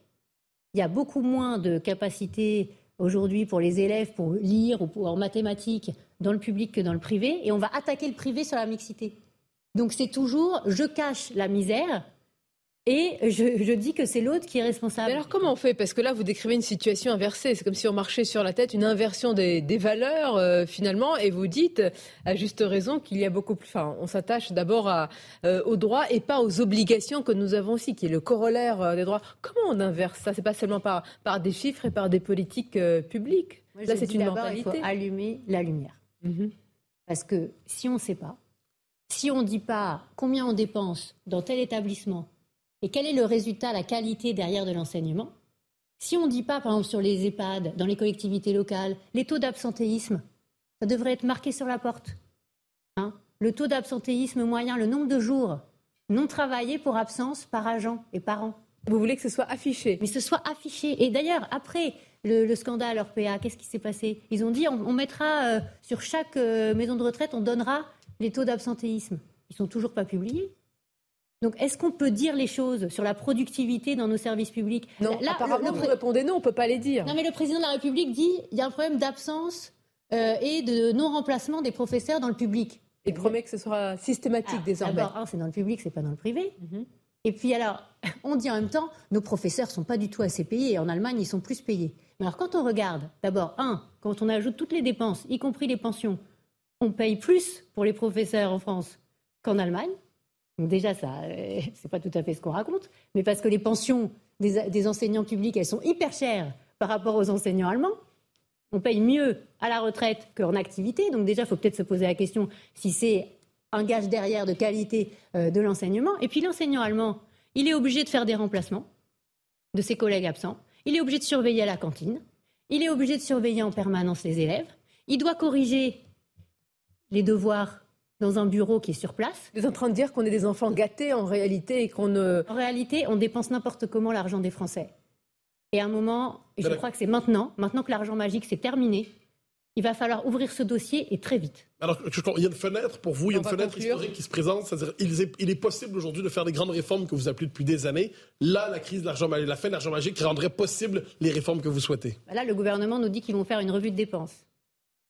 Speaker 5: Il y a beaucoup moins de capacité aujourd'hui pour les élèves pour lire ou en mathématiques dans le public que dans le privé. Et on va attaquer le privé sur la mixité. Donc c'est toujours je cache la misère et je, dis que c'est l'autre qui est responsable.
Speaker 1: alors comment on fait? Parce que là, vous décrivez une situation inversée. C'est comme si on marchait sur la tête, une inversion des, valeurs euh, finalement. Et vous dites, à juste raison, qu'il y a beaucoup plus... Enfin, on s'attache d'abord euh, aux droits et pas aux obligations que nous avons aussi, qui est le corollaire euh, des droits. Comment on inverse ça? C'est pas seulement par, par des chiffres et par des politiques publiques.
Speaker 5: là, c'est une mentalité. Il faut allumer la lumière. Mhm. Parce que si on ne sait pas, si on ne dit pas combien on dépense dans tel établissement, et quel est le résultat, la qualité derrière de l'enseignement? Si on ne dit pas, par exemple, sur les EHPAD, dans les collectivités locales, les taux d'absentéisme, ça devrait être marqué sur la porte. Hein? Le taux d'absentéisme moyen, le nombre de jours non travaillés pour absence par agent et par an.
Speaker 1: Vous voulez que ce soit affiché?
Speaker 5: Mais ce soit affiché. Et d'ailleurs, après le, scandale Orpea, qu'est-ce qui s'est passé? Ils ont dit on, mettra euh, sur chaque euh, maison de retraite, on donnera les taux d'absentéisme. Ils sont toujours pas publiés. Donc, est-ce qu'on peut dire les choses sur la productivité dans nos services publics?
Speaker 1: Non, Là, apparemment, vous répondez non, on ne peut pas les dire.
Speaker 5: Non, mais le président de la République dit qu'il y a un problème d'absence euh, et de non-remplacement des professeurs dans le public.
Speaker 1: Il promet que ce sera systématique désormais.
Speaker 5: D'abord, c'est dans le public, c'est pas dans le privé. Mhm. Et puis alors, on dit en même temps, nos professeurs sont pas du tout assez payés. En Allemagne, ils sont plus payés. Mais alors, quand on regarde, d'abord, un, quand on ajoute toutes les dépenses, y compris les pensions, on paye plus pour les professeurs en France qu'en Allemagne. Donc déjà, ça, euh, c'est pas tout à fait ce qu'on raconte, mais parce que les pensions des, enseignants publics, elles sont hyper chères par rapport aux enseignants allemands. On paye mieux à la retraite qu'en activité. Donc déjà, il faut peut-être se poser la question si c'est un gage derrière de qualité euh, de l'enseignement. Et puis l'enseignant allemand, il est obligé de faire des remplacements de ses collègues absents. Il est obligé de surveiller à la cantine. Il est obligé de surveiller en permanence les élèves. Il doit corriger les devoirs dans un bureau qui est sur place.
Speaker 1: Vous êtes en train de dire qu'on est des enfants gâtés en réalité et qu'on ne...
Speaker 5: En réalité, on dépense n'importe comment l'argent des Français. Et à un moment, et je crois que c'est maintenant, maintenant que l'argent magique s'est terminé, il va falloir ouvrir ce dossier et très vite.
Speaker 4: Alors, il y a une fenêtre pour vous, il y a une fenêtre historique qui se présente, c'est-à-dire il est, possible aujourd'hui de faire des grandes réformes que vous appelez depuis des années. Là, la crise de l'argent magique, la fin de l'argent magique rendrait possible les réformes que vous souhaitez.
Speaker 5: Là, le gouvernement nous dit qu'ils vont faire une revue de dépenses.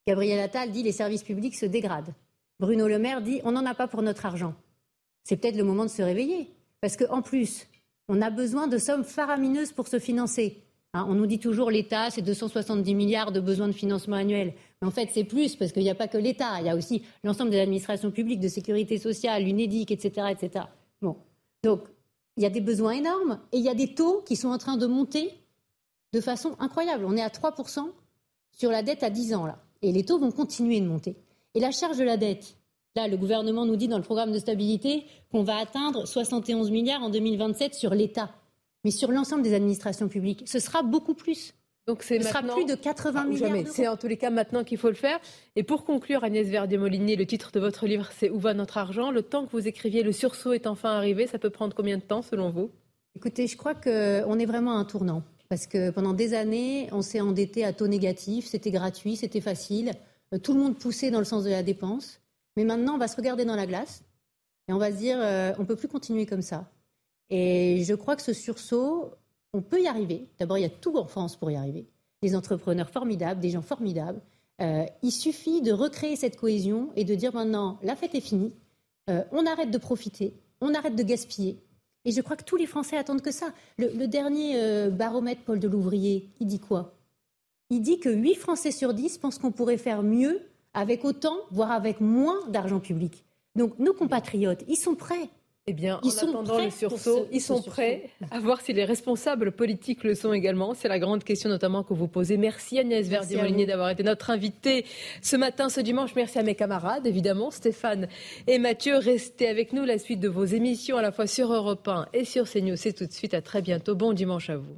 Speaker 5: Gabriel Attal dit les services publics se dégradent. Bruno Le Maire dit on n'en a pas pour notre argent. C'est peut-être le moment de se réveiller. Parce qu'en plus, on a besoin de sommes faramineuses pour se financer. Hein, on nous dit toujours l'État, c'est 270 milliards de besoins de financement annuel. Mais en fait, c'est plus parce qu'il n'y a pas que l'État. Il y a aussi l'ensemble des administrations publiques, de sécurité sociale, l'UNEDIC, etc., etc. Donc, il y a des besoins énormes et il y a des taux qui sont en train de monter de façon incroyable. On est à 3% sur la dette à 10 ans, là. Et les taux vont continuer de monter. Et la charge de la dette, là, le gouvernement nous dit dans le programme de stabilité qu'on va atteindre 71 milliards en 2027 sur l'État. Mais sur l'ensemble des administrations publiques, ce sera beaucoup plus.
Speaker 1: Donc
Speaker 5: Ce sera plus de 80
Speaker 1: Ah,
Speaker 5: milliards.
Speaker 1: C'est en tous les cas maintenant qu'il faut le faire. Et pour conclure, Agnès Verdier-Molinier, le titre de votre livre, c'est Où va notre argent? Le temps que vous écriviez Le sursaut est enfin arrivé. Ça peut prendre combien de temps selon vous?
Speaker 5: Écoutez, je crois qu'on est vraiment à un tournant. Parce que pendant des années, on s'est endetté à taux négatif, c'était gratuit, c'était facile. Euh, Tout le monde poussait dans le sens de la dépense. Mais maintenant, on va se regarder dans la glace et on va se dire, euh, on ne peut plus continuer comme ça. Et je crois que ce sursaut, on peut y arriver. D'abord, il y a tout en France pour y arriver. Des entrepreneurs formidables, des gens formidables. Euh, il suffit de recréer cette cohésion et de dire maintenant, la fête est finie, on arrête de profiter, on arrête de gaspiller. Et je crois que tous les Français attendent que ça. Le, le dernier baromètre Paul de Louvrier, il dit quoi? Il dit que 8 Français sur 10 pensent qu'on pourrait faire mieux avec autant, voire avec moins d'argent public. Donc nos compatriotes, ils sont prêts.
Speaker 1: Eh bien,
Speaker 5: Ils
Speaker 1: en
Speaker 5: sont
Speaker 1: attendant le sursaut,
Speaker 5: ce-
Speaker 1: ils sont
Speaker 5: sursaut.
Speaker 1: prêts à voir si les responsables politiques le sont également. C'est la grande question notamment que vous posez. Merci Agnès Verdier-Molinier d'avoir été notre invitée ce matin, ce dimanche. Merci à mes camarades, évidemment, Stéphane et Mathieu. Restez avec nous. La suite de vos émissions à la fois sur Europe 1 et sur CNews. C'est tout de suite. À très bientôt. Bon dimanche à vous.